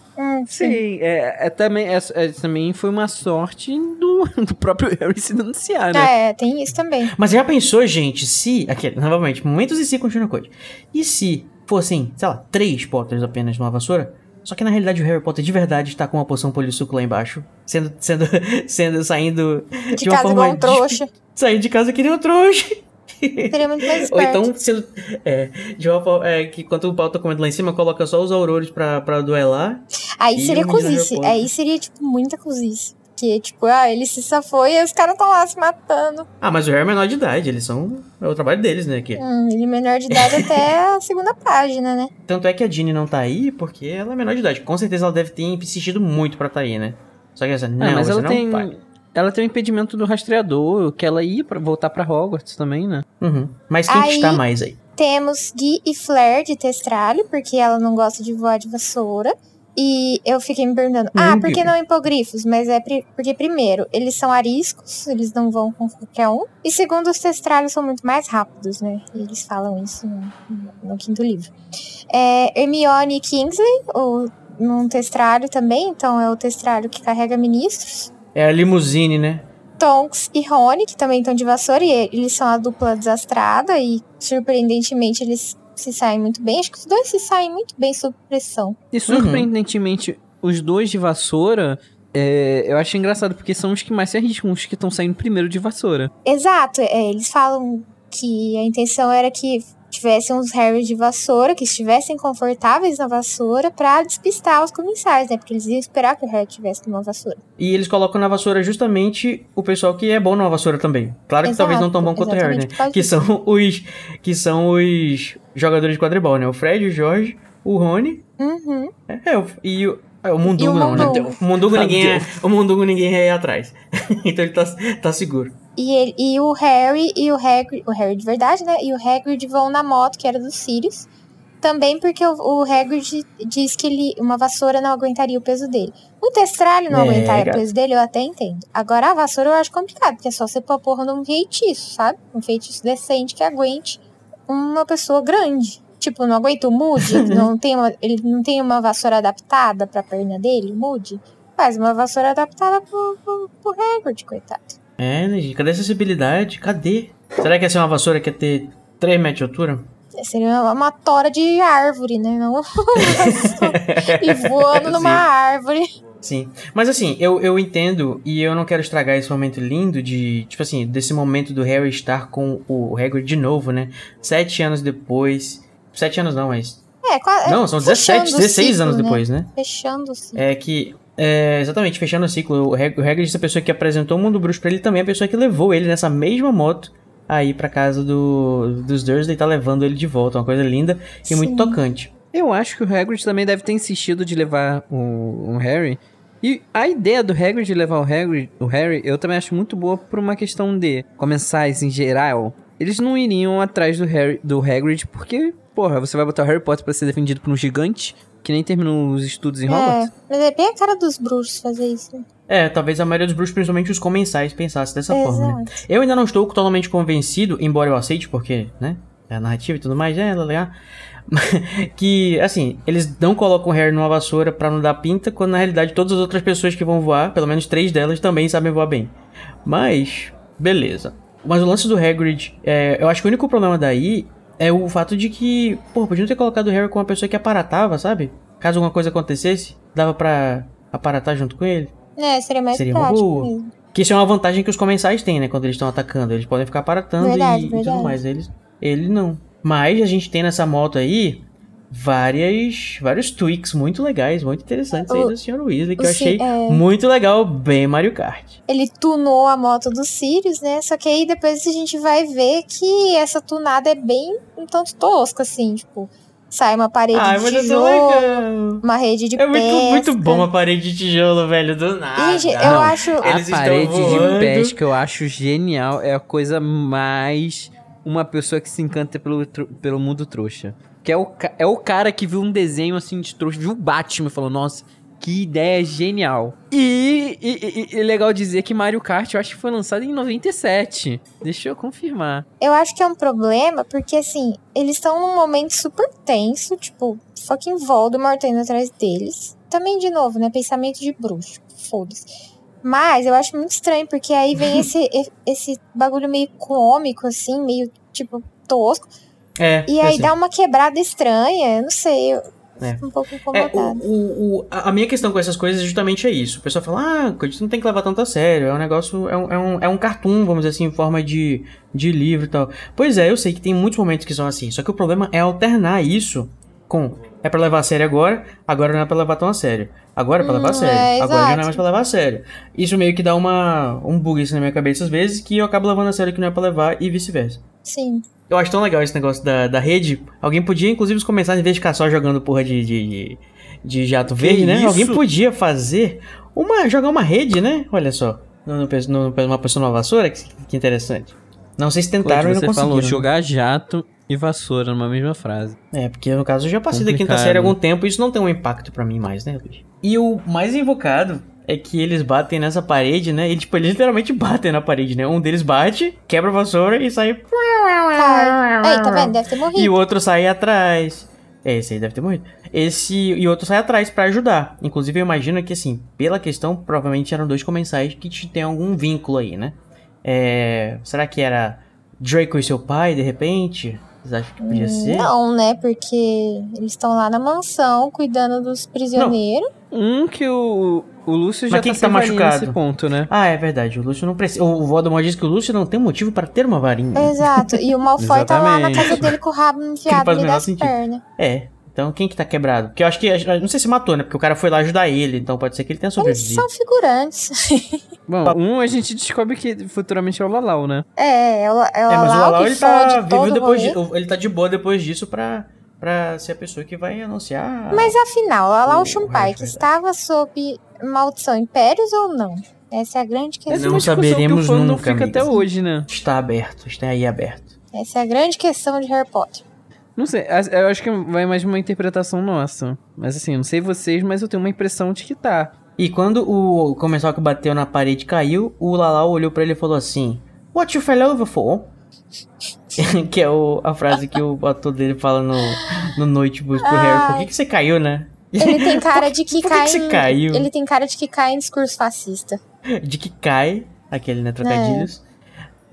Sim. Sim, é, é também, é, é- também foi uma sorte do, do próprio Harry se denunciar, né? É, tem isso também. Mas já pensou, gente, se. Aqui, novamente, momentos e se continua a coisa. E se fossem, sei lá, três Potters apenas numa vassoura? Só que na realidade o Harry Potter de verdade está com uma poção polissuco lá embaixo. Sendo. sendo. sendo. saindo. De, casa igual um trouxa. Saindo de casa que nem um trouxa. Seria muito mais Ou esperto. então sendo. É, de uma forma. É, que enquanto o pau tá comendo lá em cima, coloca só os aurores pra, pra duelar. Aí seria cozice. Aí seria, tipo, muita cozice. Porque, tipo, ah, ele se safou e os caras estão lá se matando. Ah, mas o Harry é menor de idade, eles são. É o trabalho deles, né? Aqui. Hum, ele é menor de idade até a segunda página, né? Tanto é que a Ginny não tá aí porque ela é menor de idade. Com certeza ela deve ter insistido muito pra tá aí, né? Só que essa, não, É, mas você ela não tem. vai. Ela tem o impedimento do rastreador, que ela ia pra voltar pra Hogwarts também, né? Uhum. Mas quem que Aí- está mais aí? Temos Gui e Flair de Testralho, porque ela não gosta de voar de vassoura. E eu fiquei me perguntando, ah, Hum, por que que- não hipogrifos? Mas é pri- porque, primeiro, eles são ariscos, eles não vão com qualquer um. E segundo, os testralhos são muito mais rápidos, né? E eles falam isso no, no quinto livro. É, Hermione e Kingsley, o, num testralho também, então é o testralho que carrega ministros. É a limusine, né? Tonks e Rony, que também estão de vassoura, e eles são a dupla desastrada, e surpreendentemente eles se saem muito bem. Acho que os dois se saem muito bem sob pressão. E surpreendentemente, os dois de vassoura, é, eu acho engraçado, porque são os que mais se arriscam, os que estão saindo primeiro de vassoura. Exato, é, eles falam que a intenção era que tivessem uns Harry de vassoura, que estivessem confortáveis na vassoura pra despistar os comissários, né? Porque eles iam esperar que o Harry tivesse numa vassoura. E eles colocam na vassoura justamente o pessoal que é bom na vassoura também. Claro que Exato, talvez não tão bom quanto o Harry, né? Que disso. são os que são os jogadores de quadribol, né? O Fred, o Jorge, o Rony, Uhum. é, o- e o é, o Mundungo o não, né? Mundungo. O Mundungo ninguém é, o Mundungo ninguém é aí atrás. então ele tá, tá seguro. E, ele- e o Harry e o Hagrid, o Harry de verdade, né? E o Hagrid vão na moto, que era dos Sirius. Também porque o, o Hagrid diz que ele, uma vassoura não aguentaria o peso dele. O testralho não aguentaria gato. o peso dele, eu até entendo. Agora a vassoura eu acho complicado, porque é só você pôr a porra num feitiço, sabe? Um feitiço decente que aguente uma pessoa grande. Tipo, não aguenta o Moody, não tem uma, ele não tem uma vassoura adaptada pra perna dele, Moody. Faz uma vassoura adaptada pro, pro, pro Hagrid, coitado. É, né, gente? Cadê a acessibilidade? Cadê? Será que essa é uma vassoura que ia ter 3 metros de altura? Seria uma, tora de árvore, né? Não e voando numa árvore. Sim. Mas assim, eu, eu entendo e eu não quero estragar esse momento lindo de, tipo assim, desse momento do Harry estar com o Hagrid de novo, né? Sete anos depois. Sete anos não, mas. É, quase. Não, são fechando 17, o 16 ciclo, anos né? depois, né? Fechando o ciclo. É que. É, exatamente, fechando o ciclo. O Hag- o Hagrid, essa pessoa que apresentou o mundo bruxo pra ele, também é a pessoa que levou ele nessa mesma moto aí pra casa do, dos Dursley tá levando ele de volta. Uma coisa linda e muito Sim. tocante. Eu acho que o Hagrid também deve ter insistido de levar o, Harry. E a ideia do Hagrid de levar o Harry, o Harry, eu também acho muito boa por uma questão de comensais em geral. Eles não iriam atrás do Harry, do Hagrid porque, porra, você vai botar o Harry Potter pra ser defendido por um gigante que nem terminou os estudos em Hogwarts. É, mas é bem a cara dos bruxos fazer isso. né? É, talvez a maioria dos bruxos, principalmente os comensais, pensasse dessa forma, né? Eu ainda não estou totalmente convencido, embora eu aceite, porque, né? É a narrativa e tudo mais, é legal. que, assim, eles não colocam o Harry numa vassoura pra não dar pinta, quando na realidade todas as outras pessoas que vão voar, pelo menos três delas, também sabem voar bem. Mas, beleza. Mas o lance do Hagrid, é, eu acho que o único problema daí é o fato de que, pô, podiam ter colocado o Harry com uma pessoa que aparatava, sabe? Caso alguma coisa acontecesse, dava pra aparatar junto com ele. É, seria mais Seria uma prático boa. mesmo. Que isso é uma vantagem que os comensais têm, né? Quando eles estão atacando. Eles podem ficar aparatando Verdade, e, e verdade. tudo mais. Eles, ele não. Mas a gente tem nessa moto aí várias, vários tweaks muito legais, muito interessantes aí O- do Sr. Weasley, que eu achei é. muito legal, bem Mario Kart. Ele tunou a moto dos Sirius, né? Só que aí depois a gente vai ver que essa tunada é bem um tanto tosca, assim, tipo, sai uma parede Ai, de mas é tijolo, legal. uma rede de É muito, pesca. muito bom a parede de tijolo, velho, do nada. Gente, eu Não, acho. A Eles estão parede de pesca eu acho genial. É a coisa mais uma pessoa que se encanta pelo, pelo mundo trouxa. Que é o, é o cara que viu um desenho assim de trouxa, viu o Batman e falou, nossa, que ideia genial. E, e, e- e legal dizer que Mario Kart eu acho que foi lançado em 97. Deixa eu confirmar. Eu acho que é um problema, porque assim, eles estão num momento super tenso, tipo, fucking Voldemort indo atrás deles. Também, de novo, né? Pensamento de bruxo. Foda-se. Mas eu acho muito estranho, porque aí vem esse, esse bagulho meio cômico, assim, meio, tipo, tosco. É, E aí dá uma quebrada estranha, eu não sei, eu É. um pouco É, incomodada. o, o, o- a minha questão com essas coisas justamente é isso. O pessoal fala, ah, gente não tem que levar tanto a sério. É um negócio, é um, é um, é um cartoon, vamos dizer assim, em forma de, de livro e tal. Pois é, eu sei que tem muitos momentos que são assim. Só que o problema é alternar isso com é pra levar a sério agora, agora não é pra levar tão a sério. Agora é pra levar a Hum, sério, é, agora já não é mais pra levar a sério. Isso meio que dá uma um bug assim na minha cabeça às vezes, que eu acabo levando a sério que não é pra levar e vice-versa. Sim. Eu acho tão legal esse negócio da, da rede. Alguém podia, inclusive, começar, em vez de ficar só jogando porra de, de, de, de jato verde, né? isso? Alguém podia fazer uma. jogar uma rede, né? Olha só. No, no, no, numa pessoa numa vassoura, que, que interessante. Não sei se tentaram e não você conseguiram. falou jogar jato e vassoura numa mesma frase. É, porque no caso eu já passei da quinta Complicado. série há algum tempo e isso não tem um impacto pra mim mais, né, Luiz? E o mais invocado é que eles batem nessa parede, né? E tipo, eles literalmente batem na parede, né? Um deles bate, quebra a vassoura e sai. Aí, tá vendo? Deve ter morrido. E o outro sai atrás. É, esse aí deve ter morrido. Esse e o outro sai atrás pra ajudar. Inclusive, eu imagino que, assim, pela questão, provavelmente eram dois comensais que te- tem algum vínculo aí, né? É, será que era Draco e seu pai, de repente? Vocês acham que podia ser? Não, né? Porque eles estão lá na mansão cuidando dos prisioneiros. Um que o, o Lúcio já Mas quem tá, que tá machucado? nesse ponto, né? Ah, é verdade. O Lúcio não precisa. O Voldemort diz que o Lúcio não tem motivo para ter uma varinha. Exato. E o Malfoy tá lá na casa dele com o rabo enfiado faz o ali menor das pernas. É. Então quem que tá quebrado? Porque eu acho que. Não sei se matou, né? Porque o cara foi lá ajudar ele. Então pode ser que ele tenha Eles sobrevivido. são figurantes. Bom, um a gente descobre que futuramente é o Lalau, né? É, é o, é o É, mas o Lalau Lalau que ele tá fode vivo depois de, Ele tá de boa depois disso pra, pra ser a pessoa que vai anunciar. Mas afinal, Lalau O Chumpai, que estava sob maldição impérios ou não? Essa é a grande Essa questão. é Não saberemos que o fã não nunca, fica até amigas. hoje, né? Está aberto, está aí aberto. Essa é a grande questão de Harry Potter. Não sei, eu acho que vai mais uma interpretação nossa. Mas assim, eu não sei vocês, mas eu tenho uma impressão de que tá. E quando o comensal que bateu na parede caiu, o Lalau olhou pra ele e falou assim: What you fell over for? que é o- a frase que o ator dele fala no, no Notebook pro Harry. Por que, que você caiu, né? Ele tem cara de que Por que cai que você em... caiu? Ele tem cara de que cai em discurso fascista. De que cai, aquele, né, trocadilhos.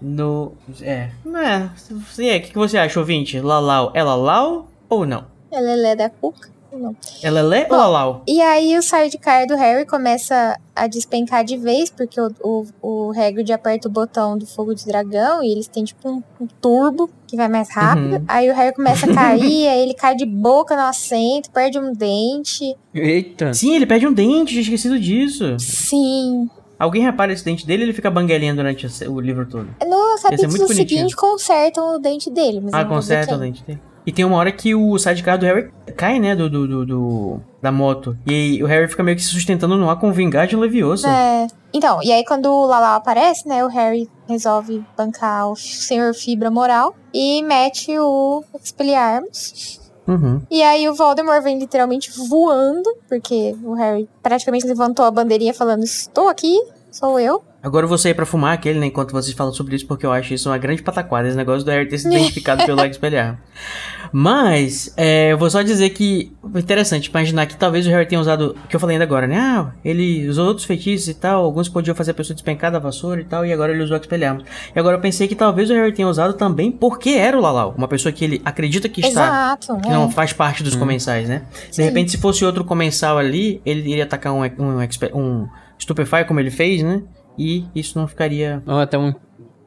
No. É. Não é. E aí, o que, que você acha, ouvinte? Lalau é Lalau ou não? É Lelé da Cuca? Não. É Lelé ou Lalau? E aí o sidecar do Harry começa a despencar de vez, porque o, o, o Hagrid aperta o botão do fogo de dragão e eles têm tipo um, um turbo que vai mais rápido. Uhum. Aí o Harry começa a cair, aí ele cai de boca no assento, perde um dente. Eita. Sim, ele perde um dente, tinha esquecido disso. Sim. Alguém repara esse dente dele ele fica banguelinha durante o livro todo. No capítulo muito bonitinho. seguinte consertam o dente dele. Ah, não vou dizer conserta o dente dele. E tem uma hora que o sidecar do Harry cai, né, do, do, do- da moto. E aí o Harry fica meio que se sustentando no ar com Vingard Leviosa. É. Então, e aí quando o Lalau aparece, né, o Harry resolve bancar o Senhor Fibra Moral e mete o Expelliarmus. Uhum. E aí o Voldemort vem literalmente voando, porque o Harry praticamente levantou a bandeirinha falando, estou aqui, sou eu. Agora eu vou sair pra fumar aquele, né, enquanto vocês falam sobre isso, porque eu acho isso uma grande pataquada, esse negócio do Harry ter se identificado pelo Leg Expelliarmus. Mas, é, eu vou só dizer que, interessante, imaginar que talvez o Harry tenha usado, o que eu falei ainda agora, né, ah, ele usou outros feitiços e tal, alguns podiam fazer a pessoa despencar da vassoura e tal, e agora ele usou o Expelliarmus. E agora eu pensei que talvez o Harry tenha usado também porque era o Lalau, uma pessoa que ele acredita que está... Exato, Que é. não faz parte dos comensais, né? De Sim. repente, se fosse outro comensal ali, ele iria atacar um, um, um Stupefy, como ele fez, né? E isso não ficaria. Ou até um,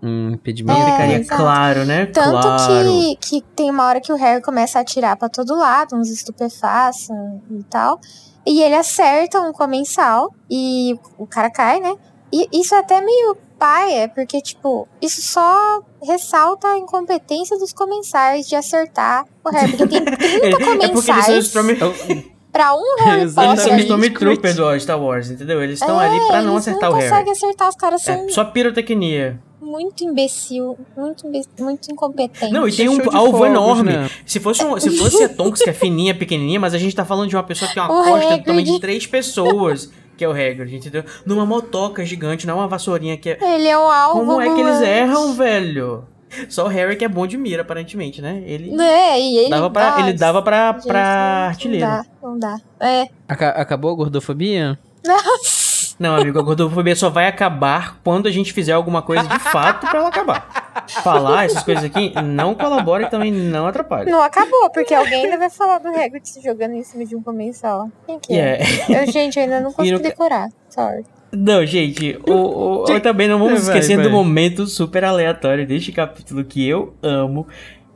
um impedimento. É, ficaria exato. claro, né? Tanto claro. que, que tem uma hora que o Harry começa a atirar pra todo lado, uns estupefatos e tal. E ele acerta um comensal e o cara cai, né? E isso é até meio paia, porque, tipo, isso só ressalta a incompetência dos comensais de acertar o Harry. Porque tem 30 Ele- é porque eles são comensais. pra um Harry eles são Exatamente. Potter. Stormtrooper do Star Wars, entendeu? Eles estão É, ali pra não eles acertar não o Harry. conseguem acertar, os caras são É, só pirotecnia. muito imbecil, muito, imbe- muito incompetentes. Não, e tem É um alvo fogos, enorme. né? Se fosse, um, se fosse a Tonks, que é fininha, pequenininha, mas a gente tá falando de uma pessoa que tem uma O costa do Hagrid. tamanho de três pessoas, que é o Hagrid, entendeu? Numa motoca gigante, não é uma vassourinha que é... Ele é um alvo. Como é que eles erram, velho? Só o Harry que é bom de mira, aparentemente, né? Ele É, e ele dava pra, ele dava pra, gente, pra não artilheiro. dá, não dá. É. Aca- acabou a gordofobia? Não, amigo, a gordofobia só vai acabar quando a gente fizer alguma coisa de fato pra ela acabar. Falar essas coisas aqui não colabora e também não atrapalha. Não acabou, porque alguém ainda vai falar do Hagrid se jogando em cima de um comensal. Quem que é? é- Eu, gente, eu ainda não consegui no- decorar. Sorry. Não, gente, o, o- o- também não vamos Vai, esquecer vai. do momento super aleatório deste capítulo que eu amo,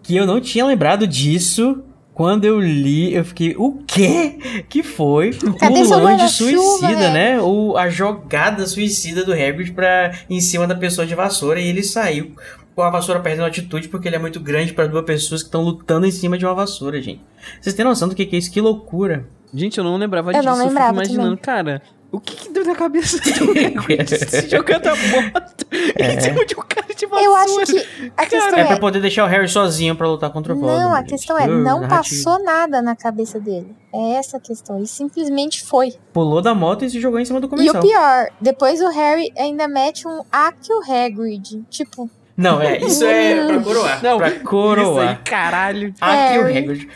que eu não tinha lembrado disso Quando eu li, eu fiquei, o quê? Que foi Cadê o seu lanche guarda-chuva, suicida, Hagrid? né? O, a jogada suicida do Hagrid pra, em cima da pessoa de vassoura e ele saiu com a vassoura perdendo altitude porque ele é muito grande pra duas pessoas que estão lutando em cima de uma vassoura, gente. Vocês têm noção do que que é isso? Que loucura. Gente, eu não lembrava Eu disso. não eu lembrava fico imaginando, cara, o que, que deu na cabeça do Hagrid se jogando a moto É. em cima de um cara de vassoura? Eu acho que a questão É pra é. poder deixar o Harry sozinho pra lutar contra o Voldemort. Não, a gente. questão é, Uh, não passou nada na cabeça dele. É essa a questão. Ele simplesmente foi. Pulou da moto e se jogou em cima do E o comensal. pior, depois o Harry ainda mete um Akio Hagrid. Tipo, Não, é, isso é pra coroar. Não, pra Isso aí, coroar. caralho. Aqui o. Hagrid.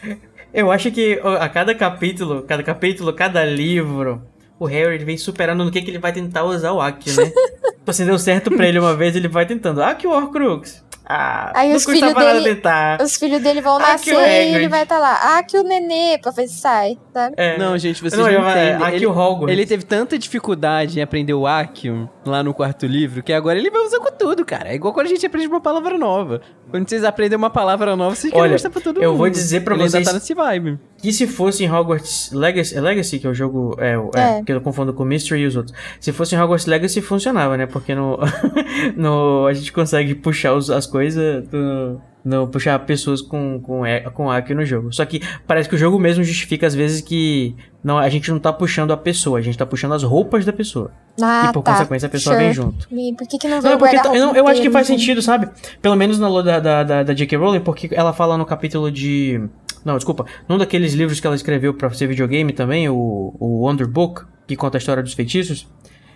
Eu acho que a cada capítulo, cada capítulo, cada livro, o Harry vem superando no que, que ele vai tentar usar o Akio, né? Tipo assim, deu certo pra ele uma vez, ele vai tentando. Akio Horcrux. Ah, Aí não os filhos dele- os filhos dele vão Akio nascer e ele vai estar lá. Akio Nenê, pra ver se sai, sabe? É. Não, gente, vocês Não, não, eu- entendem. Akio Ele, Hogwarts. ele teve tanta dificuldade em aprender o Accio lá no quarto livro que agora ele vai usar com tudo, cara. É igual quando a gente aprende uma palavra nova. Quando vocês aprendem uma palavra nova, vocês querem mostrar pra todo mundo. eu vou dizer pra ele vocês- ainda tá nesse vibe. Que se fosse em Hogwarts Legacy, é Legacy que é o jogo, é, o- é, É. que eu confundo com Mystery e os outros. Se fosse em Hogwarts Legacy funcionava, né? Porque no, no a gente consegue puxar os- as coisas do, no puxar pessoas com com com Akio no jogo. Só que parece que o jogo mesmo justifica às vezes que não, a gente não tá puxando a pessoa, a gente tá puxando as roupas da pessoa. Ah, e por tá. consequência a pessoa Sure. vem junto. E por que, que não Não, porque eu, não- eu acho que faz sentido, sabe? Pelo menos na da, da, da, da J.K. Rowling, porque ela fala no capítulo de. Não, desculpa. Num daqueles livros que ela escreveu pra ser videogame também, o, o Wonder Book, que conta a história dos feitiços.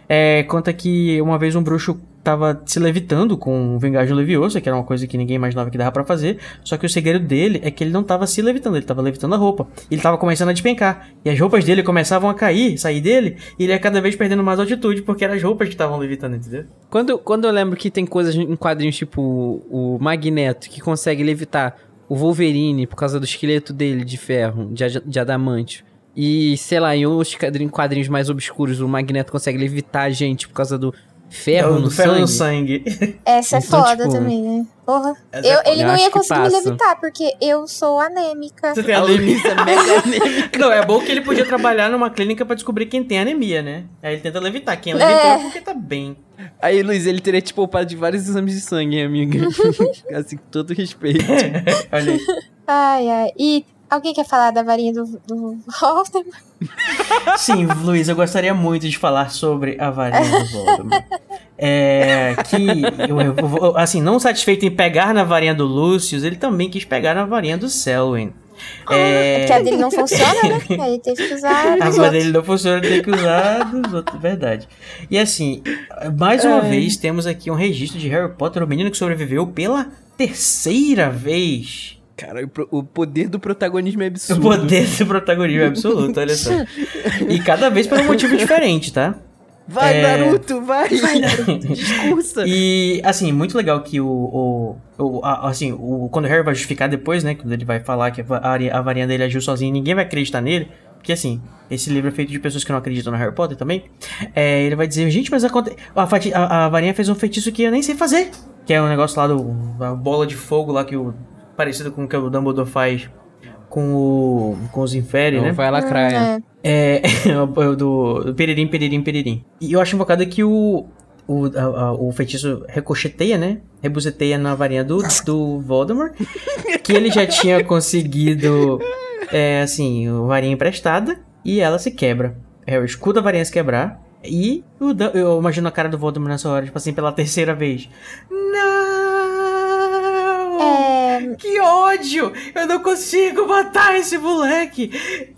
É, conta que uma vez um bruxo tava se levitando com o Vingagem Leviosa, que era uma coisa que ninguém imaginava que dava pra fazer. Só que o segredo dele é que ele não tava se levitando, ele tava levitando a roupa. Ele tava começando a despencar. E as roupas dele começavam a cair, sair dele, e ele ia cada vez perdendo mais altitude, porque eram as roupas que estavam levitando, entendeu? Quando, quando eu lembro que tem coisas em quadrinhos tipo o, Magneto, que consegue levitar o Wolverine por causa do esqueleto dele de ferro, de, de adamante. E, sei lá, em outros quadrinhos mais obscuros, o Magneto consegue levitar a gente por causa do ferro, do no, ferro sangue. no sangue. Essa é Então, foda tipo, também, né? Porra. essa Eu, é foda. ele Eu não ia conseguir me levitar, porque eu sou anêmica. Você tem anemia. É mega anêmica. Não, é bom que ele podia trabalhar numa clínica pra descobrir quem tem anemia, né? Aí ele tenta levitar. Quem levitou é, É. porque tá bem. Aí, Luiz, ele teria te poupado de vários exames de sangue, hein, amiga. assim, com todo respeito. Olha aí. Ai, ai. E alguém quer falar da varinha do, do Voldemort? Sim, Luiz, eu gostaria muito de falar sobre a varinha do Voldemort. É. Que. Eu, eu- assim, não satisfeito em pegar na varinha do Lucius, ele também quis pegar na varinha do Selwyn. É. Porque a dele não funciona, né? Aí teve que usar A outros. dele não funciona, tem que usar dos outros, verdade. E assim, mais uma vez temos aqui um registro de Harry Potter, o menino que sobreviveu pela terceira vez. Cara, o, o poder do protagonismo é O absurdo. poder do protagonismo é absoluto, olha só. E cada vez por um motivo diferente, tá? Vai, É. Naruto, vai! Discursa! E, assim, muito legal que o. o, o- a- assim, o, quando o Harry vai justificar depois, né? Quando ele vai falar que a, a varinha dele agiu sozinho, ninguém vai acreditar nele. Porque, assim, esse livro é feito de pessoas que não acreditam no Harry Potter também. É, ele vai dizer, gente, mas aconte- a, a, a varinha fez um feitiço que eu nem sei fazer. Que é um negócio lá do. A bola de fogo lá que o. Parecido com o que o Dumbledore faz com o. com os Inferi, né? vai lacraia. É. É, o do, do Peririm, Peririm, Peririm. E eu acho invocado que o, o, a- a- o feitiço ricocheteia, né? Rebuzeteia na varinha do, do Voldemort. que ele já tinha conseguido, é, assim, a varinha emprestada. E ela se quebra. Harry escuta a varinha se quebrar. E o eu imagino a cara do Voldemort nessa hora, tipo assim, pela terceira vez. Não! É, Que ódio! Eu não consigo matar esse moleque!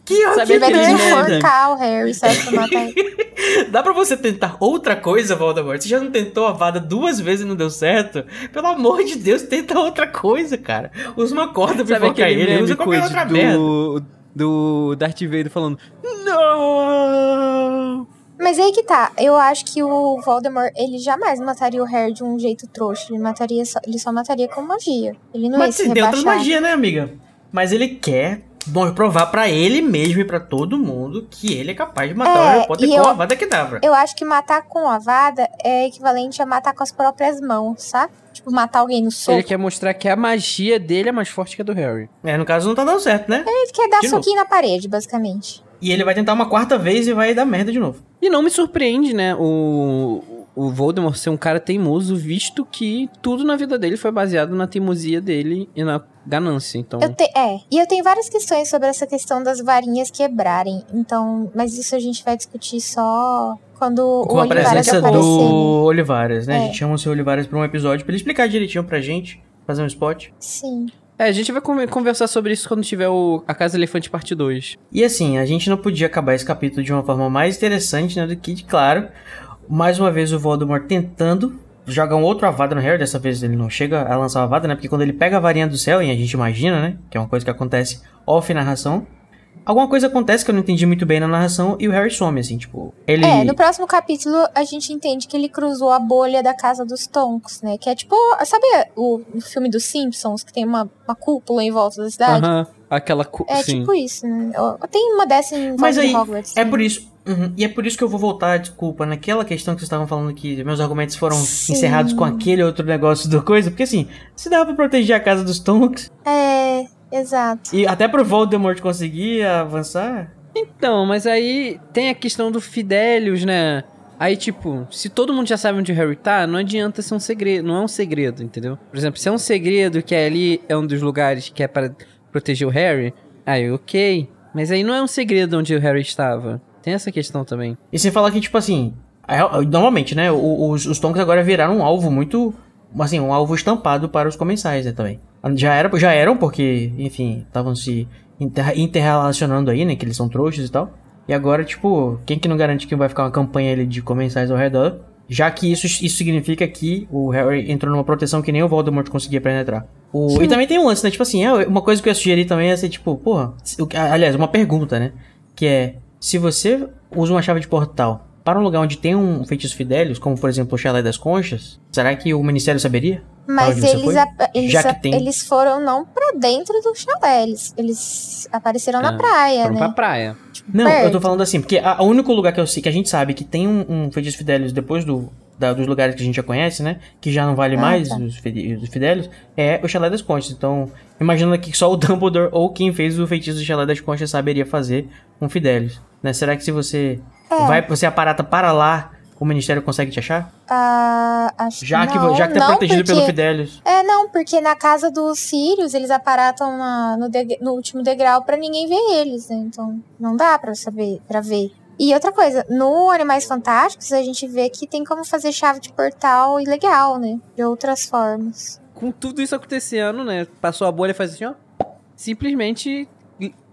Que ódio! Sabe ele vai aquele ter que merda? enforcar o Harry, matar ele. Dá pra você tentar outra coisa, Voldemort? Você já não tentou a vada duas vezes e não deu certo? Pelo amor de Deus, tenta outra coisa, cara. Usa uma corda pra aquele ele, usa qualquer outra merda. do, do Darth Vader falando Não! Mas aí que tá. Eu acho que o Voldemort, ele jamais mataria o Harry de um jeito trouxa. Ele mataria só, ele só mataria com magia. Ele não ia Mas se tem outra rebaixar. magia, né, amiga? Mas ele quer provar pra ele mesmo e pra todo mundo que ele é capaz de matar É, o Harry Potter e com eu- a Vada Kedavra. Eu acho que matar com a vada é equivalente a matar com as próprias mãos, sabe? Tipo, matar alguém no soco. Ele quer mostrar que a magia dele é mais forte que a do Harry. É, no caso não tá dando certo, né? Ele quer dar De novo. soquinho na parede, basicamente. E ele vai tentar uma quarta vez e vai dar merda de novo. E não me surpreende, né, o, o Voldemort ser um cara teimoso, visto que tudo na vida dele foi baseado na teimosia dele e na ganância. Então, Eu te, é, e eu tenho várias questões sobre essa questão das varinhas quebrarem. Então, mas isso a gente vai discutir só quando Com o a Olivares presença aparecer. do Olivares, né? A É. gente chama o seu Olivares pra um episódio pra ele explicar direitinho pra gente, fazer um spot. Sim. É, a gente vai con- conversar sobre isso quando tiver o A Casa Elefante Parte 2. E assim, a gente não podia acabar esse capítulo de uma forma mais interessante, né, do que, claro, mais uma vez o Voldemort tentando jogar um outro avada no Harry, dessa vez ele não chega a lançar uma avada, né, porque quando ele pega a varinha do céu, e a gente imagina, né, que é uma coisa que acontece off narração, alguma coisa acontece que eu não entendi muito bem na narração e o Harry some, assim, tipo, ele... É, no próximo capítulo a gente entende que ele cruzou a bolha da casa dos Tonks, né? Que é tipo, sabe o, filme dos Simpsons, que tem uma, uma cúpula em volta da cidade? Aham, aquela... cu- É sim. tipo isso, né? Tem uma dessa em Mas aí, de Hogwarts. É né? por isso. Uhum, E é por isso que eu vou voltar, desculpa, naquela questão que vocês estavam falando que meus argumentos foram Sim. encerrados com aquele outro negócio do coisa. Porque assim, se dava pra proteger a casa dos Tonks É, exato. e até pro Voldemort conseguir avançar. Então, mas aí tem a questão do Fidelius, né? Aí, tipo, se todo mundo já sabe onde o Harry tá, não adianta ser um segredo. Não é um segredo, entendeu? Por exemplo, se é um segredo que ali é um dos lugares que é para proteger o Harry, aí ok. Mas aí não é um segredo onde o Harry estava. Tem essa questão também. E sem falar que, tipo assim, é- normalmente, né, os, os Tonks agora viraram um alvo muito. Assim, um alvo estampado para os comensais, né, também. Já, era, já eram, porque, enfim, estavam se inter- interrelacionando aí, né, que eles são trouxas e tal. E agora, tipo, quem que não garante que vai ficar uma campanha ali de comensais ao redor? Já que isso, isso significa que o Harry entrou numa proteção que nem o Voldemort conseguia penetrar. O, e também tem um lance, né? Tipo assim, é, uma coisa que eu ia sugerir também é ser, tipo, porra. aliás, uma pergunta, né? Que é: se você usa uma chave de portal para um lugar onde tem um feitiço Fidelius, como por exemplo o Chalé das Conchas, será que o Ministério saberia? Mas eles, eles, Já que tem. eles foram não pra dentro do chalé, eles, eles apareceram na É, praia, Foram né? pra praia. Não, eu tô Perto. falando assim, porque a- o único lugar que, eu, sei- que a gente sabe que tem um, um feitiço Fidelius depois do, da- dos lugares que a gente já conhece, né? Que já não vale Ah, mais tá. os, fide- os Fidelius, é o Chalé das Conchas. Então, imaginando que só o Dumbledore ou quem fez o feitiço do Chalé das Conchas saberia fazer um Fidelius. Né? Será que se você É. vai, você aparata para lá, o Ministério consegue te achar? Ah, acho Já que, não, já que tá não, protegido porque... pelo Fidelius. É, não, porque na casa dos Sirius eles aparatam na- no, deg- no último degrau pra ninguém ver eles, né? Então não dá pra saber, para ver. E outra coisa, no Animais Fantásticos a gente vê que tem como fazer chave de portal ilegal, né? De outras formas. Com tudo isso acontecendo, né? Passou a bolha e faz assim, ó. Simplesmente.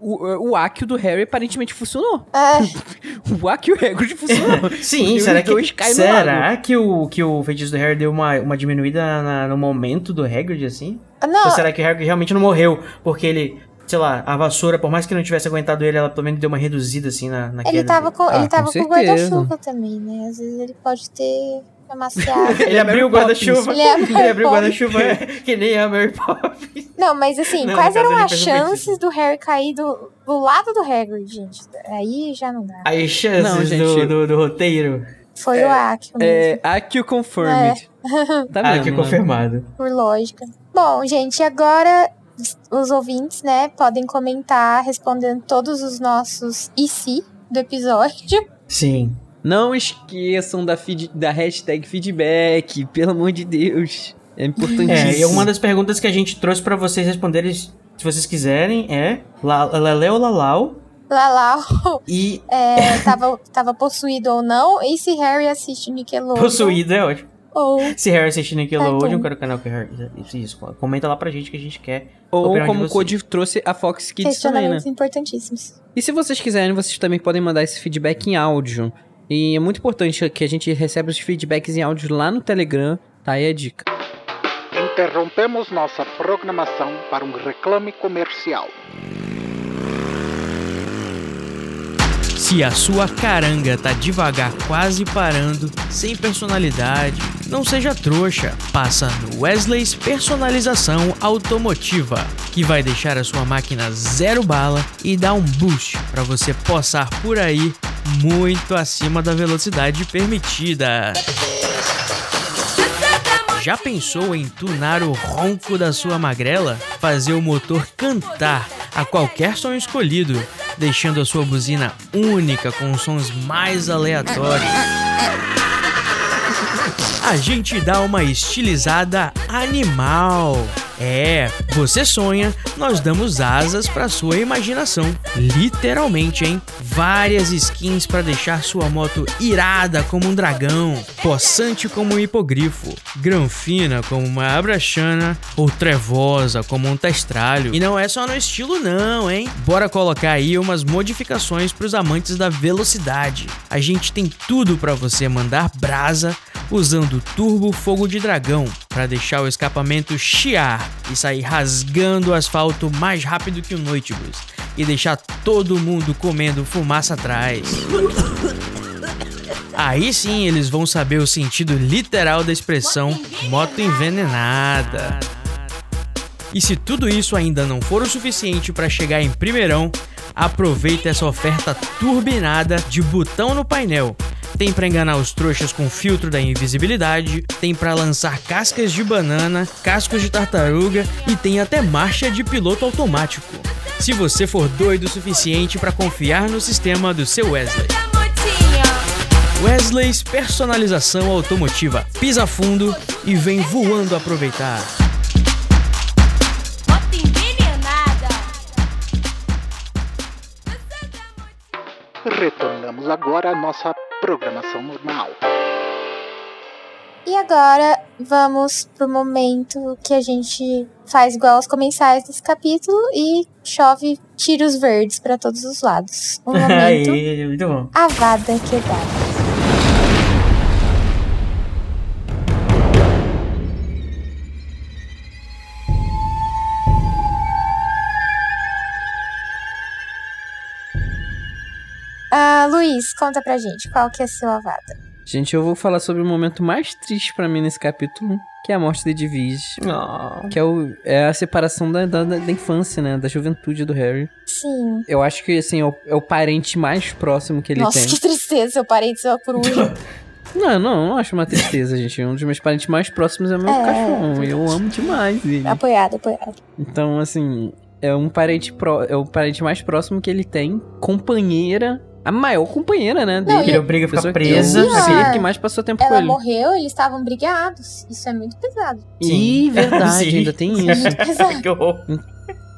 O, o Accio do Harry aparentemente funcionou. É, O Accio Hagrid funcionou. Sim, Os será que, será que, o, que o feitiço do Harry deu uma, uma diminuída na- no momento do Hagrid, assim? não, Ou será que o Hagrid realmente não morreu? Porque ele, sei lá, a vassoura, por mais que não tivesse aguentado ele, ela pelo menos deu uma reduzida, assim, na, na ele queda tava com, Ah, ele tava com com guarda-chuva também, né? Às vezes ele pode ter amaciado. Ele abriu o guarda-chuva. Ele é abriu o guarda-chuva é, que nem a Mary Poppins. Não, mas assim, Não, quais eram as chances do Harry cair do, do lado do Hagrid, gente? Aí já não dá. As chances Não, do, gente. do, do roteiro. Foi o Accio mesmo. É, Accio confirmed. Tá Ah, vendo? que né? confirmado. por lógica. Bom, gente, agora os- os ouvintes, né, podem comentar respondendo todos os nossos e se do episódio. Sim. Não esqueçam da, feed, da hashtag feedback, pelo amor de Deus. É importantíssimo. É, e uma das perguntas que a gente trouxe pra vocês responderem, se vocês quiserem, é La- Lelé ou Lalau? Lalau E é, tava, tava possuído ou não, e se Harry assiste Nickelodeon. possuído é ótimo. Ou Se Harry assistir Nickelodeon, Cartoon. quero o canal que Harry. Isso, isso, comenta lá pra gente que a gente quer. Ou como o. Code trouxe a Fox Kids também, né? questionamentos importantíssimos. E se vocês quiserem, vocês também podem mandar esse feedback em áudio. E é muito importante que a gente receba os feedbacks em áudio lá no Telegram, tá aí a dica. Interrompemos nossa programação para um reclame comercial. Se a sua caranga tá devagar, quase parando, sem personalidade, não seja trouxa. Passa no Wesley's Personalização Automotiva, que vai deixar a sua máquina zero bala e dar um boost para você passar por aí muito acima da velocidade permitida. Já pensou em tunar o ronco da sua magrela? Fazer o motor cantar a qualquer som escolhido, deixando a sua buzina única com sons mais aleatórios? A gente dá uma estilizada animal. É, você sonha, nós damos asas para sua imaginação. Literalmente, hein? Várias skins para deixar sua moto irada como um dragão, possante como um hipogrifo, granfina como uma abrachana ou trevosa como um testralho. E não é só no estilo não, hein? Bora colocar aí umas modificações para os amantes da velocidade. A gente tem tudo para você mandar brasa usando turbo fogo de dragão para deixar o escapamento chiar e sair rasgando o asfalto mais rápido que o Noitebus e deixar todo mundo comendo fumaça atrás. Aí sim eles vão saber o sentido literal da expressão moto envenenada. E se tudo isso ainda não for o suficiente para chegar em primeirão, aproveita essa oferta turbinada de botão no painel tem para enganar os trouxas com filtro da invisibilidade, tem para lançar cascas de banana, cascos de tartaruga e tem até marcha de piloto automático. Se você for doido o suficiente para confiar no sistema do seu Wesley. Wesley's personalização automotiva. Pisa fundo e vem voando aproveitar. Retornamos agora à nossa programação normal. E agora vamos pro momento que a gente faz igual aos comensais desse capítulo e chove tiros verdes para todos os lados. Um momento. Aí, muito bom. Avada Kedavra. Ah, Luiz, conta pra gente, qual que é seu avada? Gente, eu vou falar sobre o momento mais triste pra mim nesse capítulo, que é a morte de Edwige. Que é, o, é a separação da, da, da infância, né? Da juventude do Harry. Sim. Eu acho que, assim, é o, é o parente mais próximo que ele Nossa, tem. que tristeza, seu parente ser uma coruja. Não, não, não acho uma tristeza, gente. Um dos meus parentes mais próximos é meu É, cachorro. E eu amo demais ele. apoiado, apoiado. Então, assim, é um parente pró, é o parente mais próximo que ele tem, companheira, a maior companheira, né? Não, Dele. Ele obriga a ficar que presa. eu Sim, sei a- que mais passou tempo com Ela ele. morreu, eles estavam brigados. Isso é muito pesado. Ih, verdade, Sim. ainda tem isso. Pesado. que horror.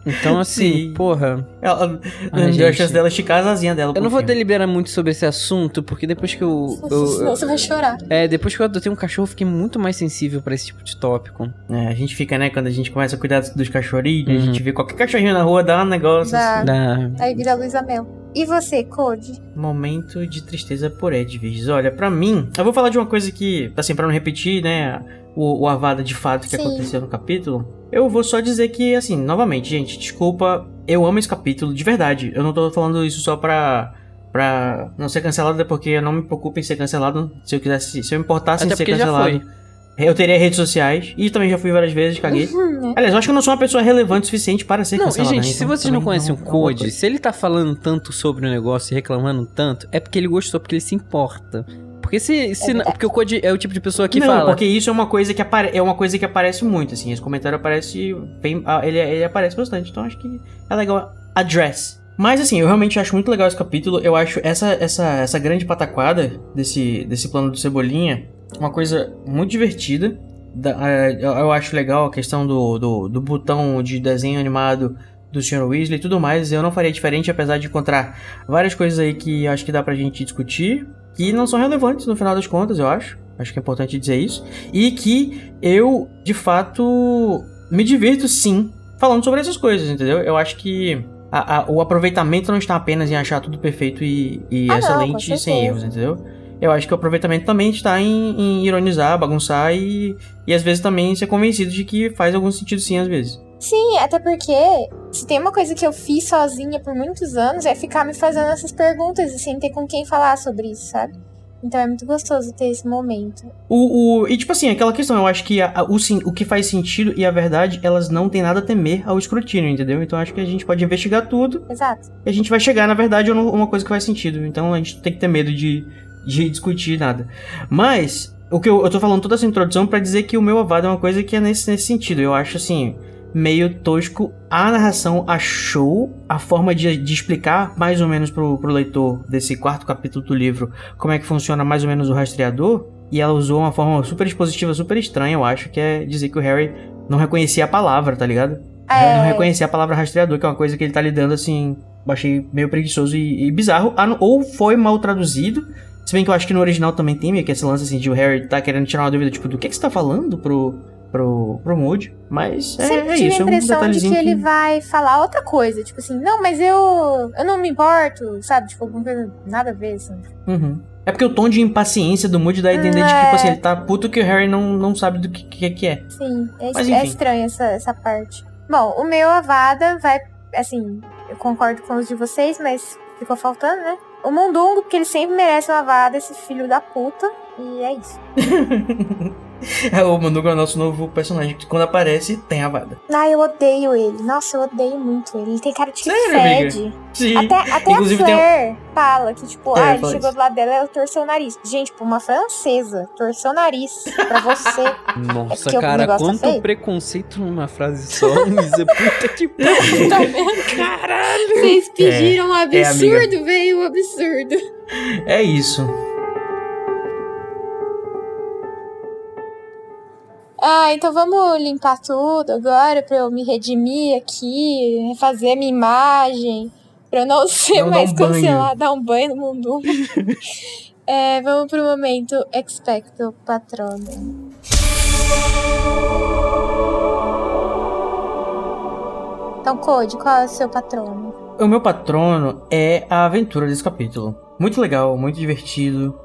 Então, assim, Sim. porra. Ela Ai, não deu a gente. chance dela esticar as asinhas dela. Eu não vou deliberar muito sobre esse assunto, porque depois que eu. eu- Senão você vai chorar. é, depois que eu adotei um cachorro, eu fiquei muito mais sensível pra esse tipo de tópico. É, a gente fica, né, quando a gente começa a cuidar dos cachorrinhos, a Uhum. gente vê qualquer cachorrinho na rua, dá um negócio Dá. assim. Da... Aí vira Luísa Mel. E você, Code? Momento de tristeza por Edwiges. Olha, pra mim, eu vou falar de uma coisa que, assim, pra não repetir, né, o, o avada de fato que Sim. aconteceu no capítulo. Eu vou só dizer que, assim, novamente, gente, desculpa, eu amo esse capítulo de verdade. Eu não tô falando isso só pra. Pra não ser cancelado, é porque eu não me preocupo em ser cancelado. Se eu quisesse, se eu me importasse Até em ser cancelado, foi. Eu teria redes sociais. E também já fui várias vezes, caguei. Uhum. Aliás, eu acho que eu não sou uma pessoa relevante o suficiente para ser Não, e cancelada. gente, né? se Então, vocês não conhecem o é. Code, se ele tá falando tanto sobre o negócio e reclamando tanto, é porque ele gostou, porque ele se importa. Porque se. se não- verdade. porque o Code é o tipo de pessoa que não, fala. porque isso é uma coisa que apare... é uma coisa que aparece muito, assim. Esse comentário aparece bem, ah, ele, ele aparece bastante, então acho que é legal address. Mas assim, eu realmente acho muito legal esse capítulo. Eu acho essa essa essa grande pataquada desse desse plano do Cebolinha uma coisa muito divertida. Da- eh, eu acho legal a questão do, do, do botão de desenho animado do Sr. Weasley e tudo mais. Eu não faria diferente, apesar de encontrar várias coisas aí que acho que dá pra gente discutir. Que não são relevantes no final das contas, eu acho. Acho que é importante dizer isso. E que eu, de fato, me divirto sim falando sobre essas coisas, entendeu? Eu acho que a- a- o aproveitamento não está apenas em achar tudo perfeito e, e Ah, não, excelente e sem erros, entendeu? Eu acho que o aproveitamento também está em, em ironizar, bagunçar e, e às vezes também ser convencido de que faz algum sentido sim, às vezes. Sim, até porque se tem uma coisa que eu fiz sozinha por muitos anos é ficar me fazendo essas perguntas e sem ter com quem falar sobre isso, sabe? Então é muito gostoso ter esse momento. O, o, e tipo assim, aquela questão, eu acho que a, a, o, sim, o que faz sentido e a verdade, elas não têm nada a temer ao escrutínio, entendeu? Então acho que a gente pode investigar tudo. Exato. E a gente vai chegar, na verdade, a uma coisa que faz sentido. Então a gente tem que ter medo de, de discutir nada. Mas, o que eu, eu tô falando toda essa introdução para dizer que o meu avado é uma coisa que é nesse, nesse sentido. Eu acho assim meio tosco. A narração achou a forma de, de explicar mais ou menos pro, pro leitor desse quarto capítulo do livro como é que funciona mais ou menos o rastreador. E ela usou uma forma super expositiva, super estranha, eu acho, que é dizer que o Harry não reconhecia a palavra, tá ligado? É... Não reconhecia a palavra rastreador, que é uma coisa que ele tá lidando assim. Achei meio preguiçoso e, e bizarro. Ou foi mal traduzido. Se bem que eu acho que no original também tem meio que esse lance assim de o Harry tá querendo tirar uma dúvida, tipo, do que, que você tá falando pro, pro, pro Moody. Mas é, Sempre é tive isso. a impressão é um de que ele vai falar outra coisa. Tipo assim, não, mas eu. Eu não me importo, sabe? Tipo, alguma coisa nada a ver, assim. Uhum. É porque o tom de impaciência do Moody dá a entender Hum, de que, tipo é. assim, ele tá puto que o Harry não, não sabe do que, que, que é. Sim, é, Mas, é estranho essa, essa parte. Bom, o meu Avada vai. Assim, eu concordo com os de vocês, mas ficou faltando, né? O Mundungo, porque ele sempre merece uma Avada, esse filho da puta. E é isso. É, o Manduga é o nosso novo personagem, que quando aparece, tem a vada. Ah, eu odeio ele. Nossa, eu odeio muito ele. Ele tem cara de que Sério, amiga? fede. Sim. Até, até Inclusive a tem um- Flair fala que, tipo, É, ah, ele chegou isso. do lado dela e ela torceu o nariz. Gente, tipo, uma francesa torceu o nariz pra você. Nossa, porque o cara, tá quanto feio. preconceito numa frase só, Luísa. Puta que pariu. tá vendo? Caralho. Vocês pediram um é, amiga. absurdo, veio um absurdo. É isso. Ah, então vamos limpar tudo agora pra eu me redimir aqui, refazer minha imagem, pra eu não ser Não, mais um cancelada, dar um banho no mundo. é, vamos pro momento Expecto Patronum. Então, Code, qual é o seu patrono? O meu patrono é a aventura desse capítulo. Muito legal, muito divertido,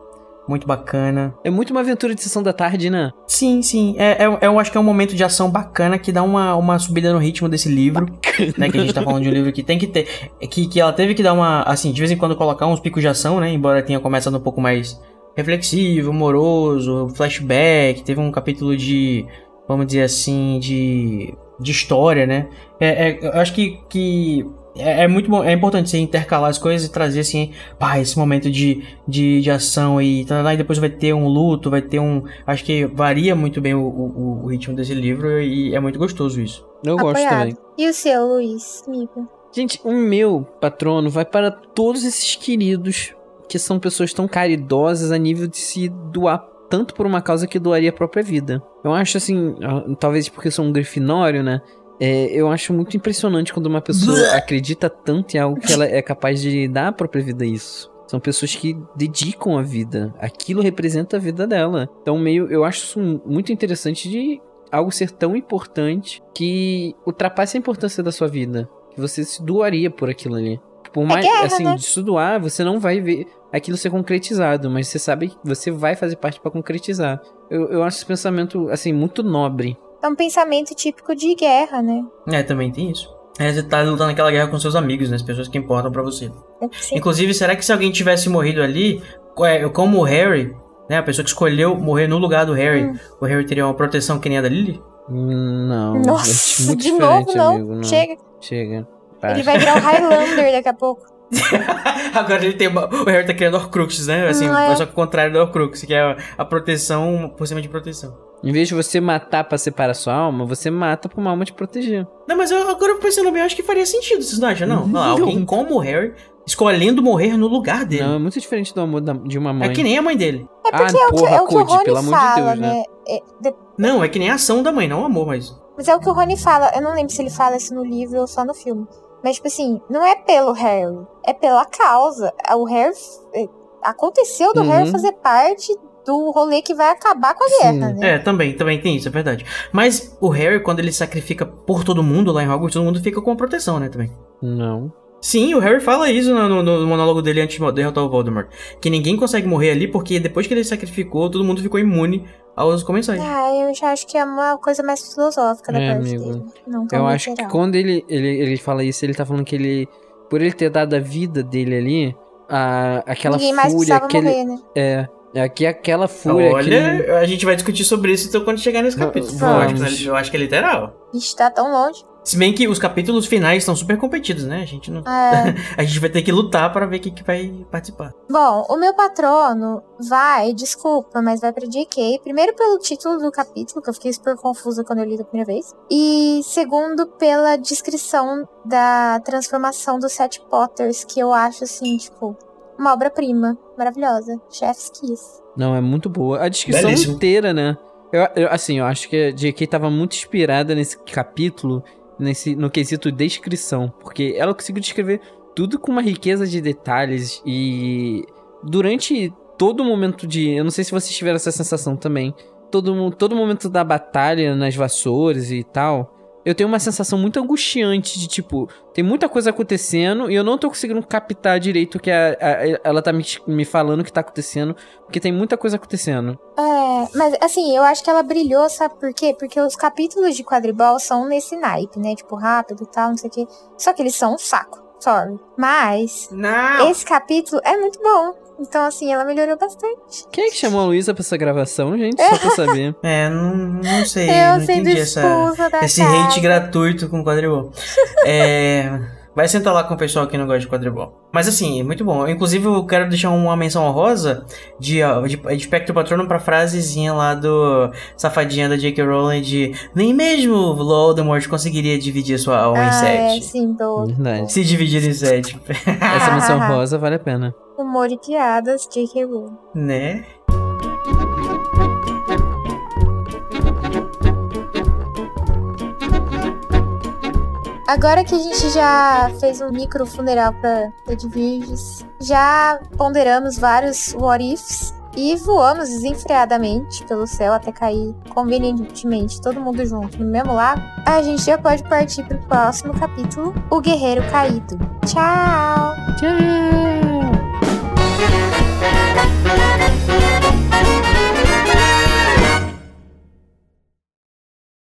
muito bacana. É muito uma aventura de sessão da tarde, né? Sim, sim. É, é- eu acho que é um momento de ação bacana que dá uma, uma subida no ritmo desse livro. Né, que a gente tá falando de um livro que tem que ter. Que, que ela teve que dar uma. Assim, de vez em quando colocar uns picos de ação, né? Embora tenha começado um pouco mais reflexivo, humoroso, flashback. Teve um capítulo de. Vamos dizer assim, de. De história, né? É, é- eu acho que. que é, é muito bom, é importante você intercalar as coisas e trazer assim, pá, esse momento de, de, de ação e, tá, e depois vai ter um luto, vai ter um. Acho que varia muito bem o, o, o ritmo desse livro e é muito gostoso isso. Eu gosto Apoiado. também. E o seu, Luiz? Mico? Gente, o meu patrono vai para todos esses queridos que são pessoas tão caridosas a nível de se doar tanto por uma causa que doaria a própria vida. Eu acho assim, ah, talvez porque eu sou um grifinório, né? É, eu acho muito impressionante quando uma pessoa acredita tanto em algo que ela é capaz de dar a própria vida a isso. São pessoas que dedicam a vida. Aquilo representa a vida dela. Então, meio, eu acho isso muito interessante de algo ser tão importante que ultrapasse a importância da sua vida. Que você se doaria por aquilo ali. Por mais, guerra, assim, né? de se doar, você não vai ver aquilo ser concretizado, mas você sabe que você vai fazer parte pra concretizar. Eu, eu acho esse pensamento, assim, muito nobre. É um pensamento típico de guerra, né? É, também tem isso. É, você tá lutando aquela guerra com seus amigos, né? As pessoas que importam pra você. Sim. Inclusive, será que se alguém tivesse morrido ali, é, como o Harry, né? A pessoa que escolheu morrer no lugar do Harry, Hum. o Harry teria uma proteção que nem a da Lily? Não. é Nossa, muito de novo não. amigo, não. Chega. Chega. Para. Ele vai virar o Highlander daqui a pouco. Agora ele tem uma, o Harry tá criando Horcruxes, né? Assim, Não é? só que o contrário do Horcrux, que é a proteção por cima de proteção. Em vez de você matar pra separar sua alma, você mata pra uma alma te proteger. Não, mas eu, agora pensando bem, eu acho que faria sentido, vocês não acham? Não, Não. alguém como o Harry escolhendo morrer no lugar dele. Não, é muito diferente do amor da- de uma mãe. é que nem a mãe dele. É porque Ah, é, o que, porra, é o que o Rony pelo amor de fala, Deus, né? né? É, de- Não, é que nem a ação da mãe, não o amor, mas. Mas é o que o Rony fala. Eu não lembro se ele fala isso no livro ou só no filme. Mas, tipo assim, não é pelo Harry. É pela causa. O Harry. é, Aconteceu do Uhum. Harry fazer parte do rolê que vai acabar com a Sim. guerra, né? É, também, também tem isso, é verdade. Mas o Harry, quando ele sacrifica por todo mundo lá em Hogwarts, todo mundo fica com a proteção, né, também. Não. Sim, o Harry fala isso no, no- no monólogo dele antes de derrotar o Voldemort. Que ninguém consegue morrer ali porque depois que ele sacrificou, todo mundo ficou imune aos comensais. Ah, eu já acho que é uma coisa mais filosófica da É, parte amigo. dele. Não tão Eu acho que quando ele, ele, ele fala isso, ele tá falando que ele. Por ele ter dado a vida dele ali, a, aquela Ninguém mais fúria, precisava aquele. morrer, né? É. É que aquela fúria. Olha, aquele- a gente vai discutir sobre isso então quando chegar nesse capítulo. Eu acho, que- eu acho que é literal. Vixe, tá tão longe. Se bem que os capítulos finais estão super competidos, né? A gente não. É. A gente vai ter que lutar para ver quem que vai participar. Bom, o meu patrono vai, desculpa, mas vai pra JK. Primeiro pelo título do capítulo, que eu fiquei super confusa quando eu li da primeira vez. E segundo pela descrição da transformação dos Sete Potters, que eu acho, assim, tipo, uma obra-prima. Maravilhosa. Chef's Kiss. Não, é muito boa. A descrição Belíssimo. inteira, né? Eu, eu- assim, eu acho que a J.K. tava muito inspirada nesse capítulo, nesse, no quesito descrição. Porque ela conseguiu descrever tudo com uma riqueza de detalhes e durante todo o momento de. Eu não sei se vocês tiveram essa sensação também. Todo, todo momento da batalha nas vassouras e tal. Eu tenho uma sensação muito angustiante de tipo, tem muita coisa acontecendo e eu não tô conseguindo captar direito o que a- a- ela tá me, me falando que tá acontecendo, porque tem muita coisa acontecendo. É, mas assim, eu acho que ela brilhou, sabe por quê? Porque os capítulos de quadribol são nesse naipe, né? Tipo, rápido e tal, não sei o quê. Só que eles são um saco, sorry. Mas, Não! esse capítulo é muito bom. Então, assim, ela melhorou bastante. Quem é que chamou a Luísa pra essa gravação, gente? Só pra saber. É, não, não sei. eu não sendo entendi essa, esse casa. hate gratuito com quadribol. é. Vai sentar lá com o pessoal que não gosta de quadribol. Mas assim, é muito bom. Inclusive, eu quero deixar uma menção honrosa de, de, de espectro patrono pra frasezinha lá do safadinha da J.K. Rowling de nem mesmo Voldemort conseguiria dividir sua alma em Ah, é, sete. sim, boa. Verdade. Se dividir em sete, Essa menção rosa vale a pena. Humor e piadas, J.K. Rowling. né? Agora que a gente já fez um micro funeral pra Lady Virges, já ponderamos vários what ifs e voamos desenfreadamente pelo céu até cair convenientemente todo mundo junto no mesmo lago, a gente já pode partir pro próximo capítulo, O Guerreiro Caído. Tchau! Tchau! Thank you.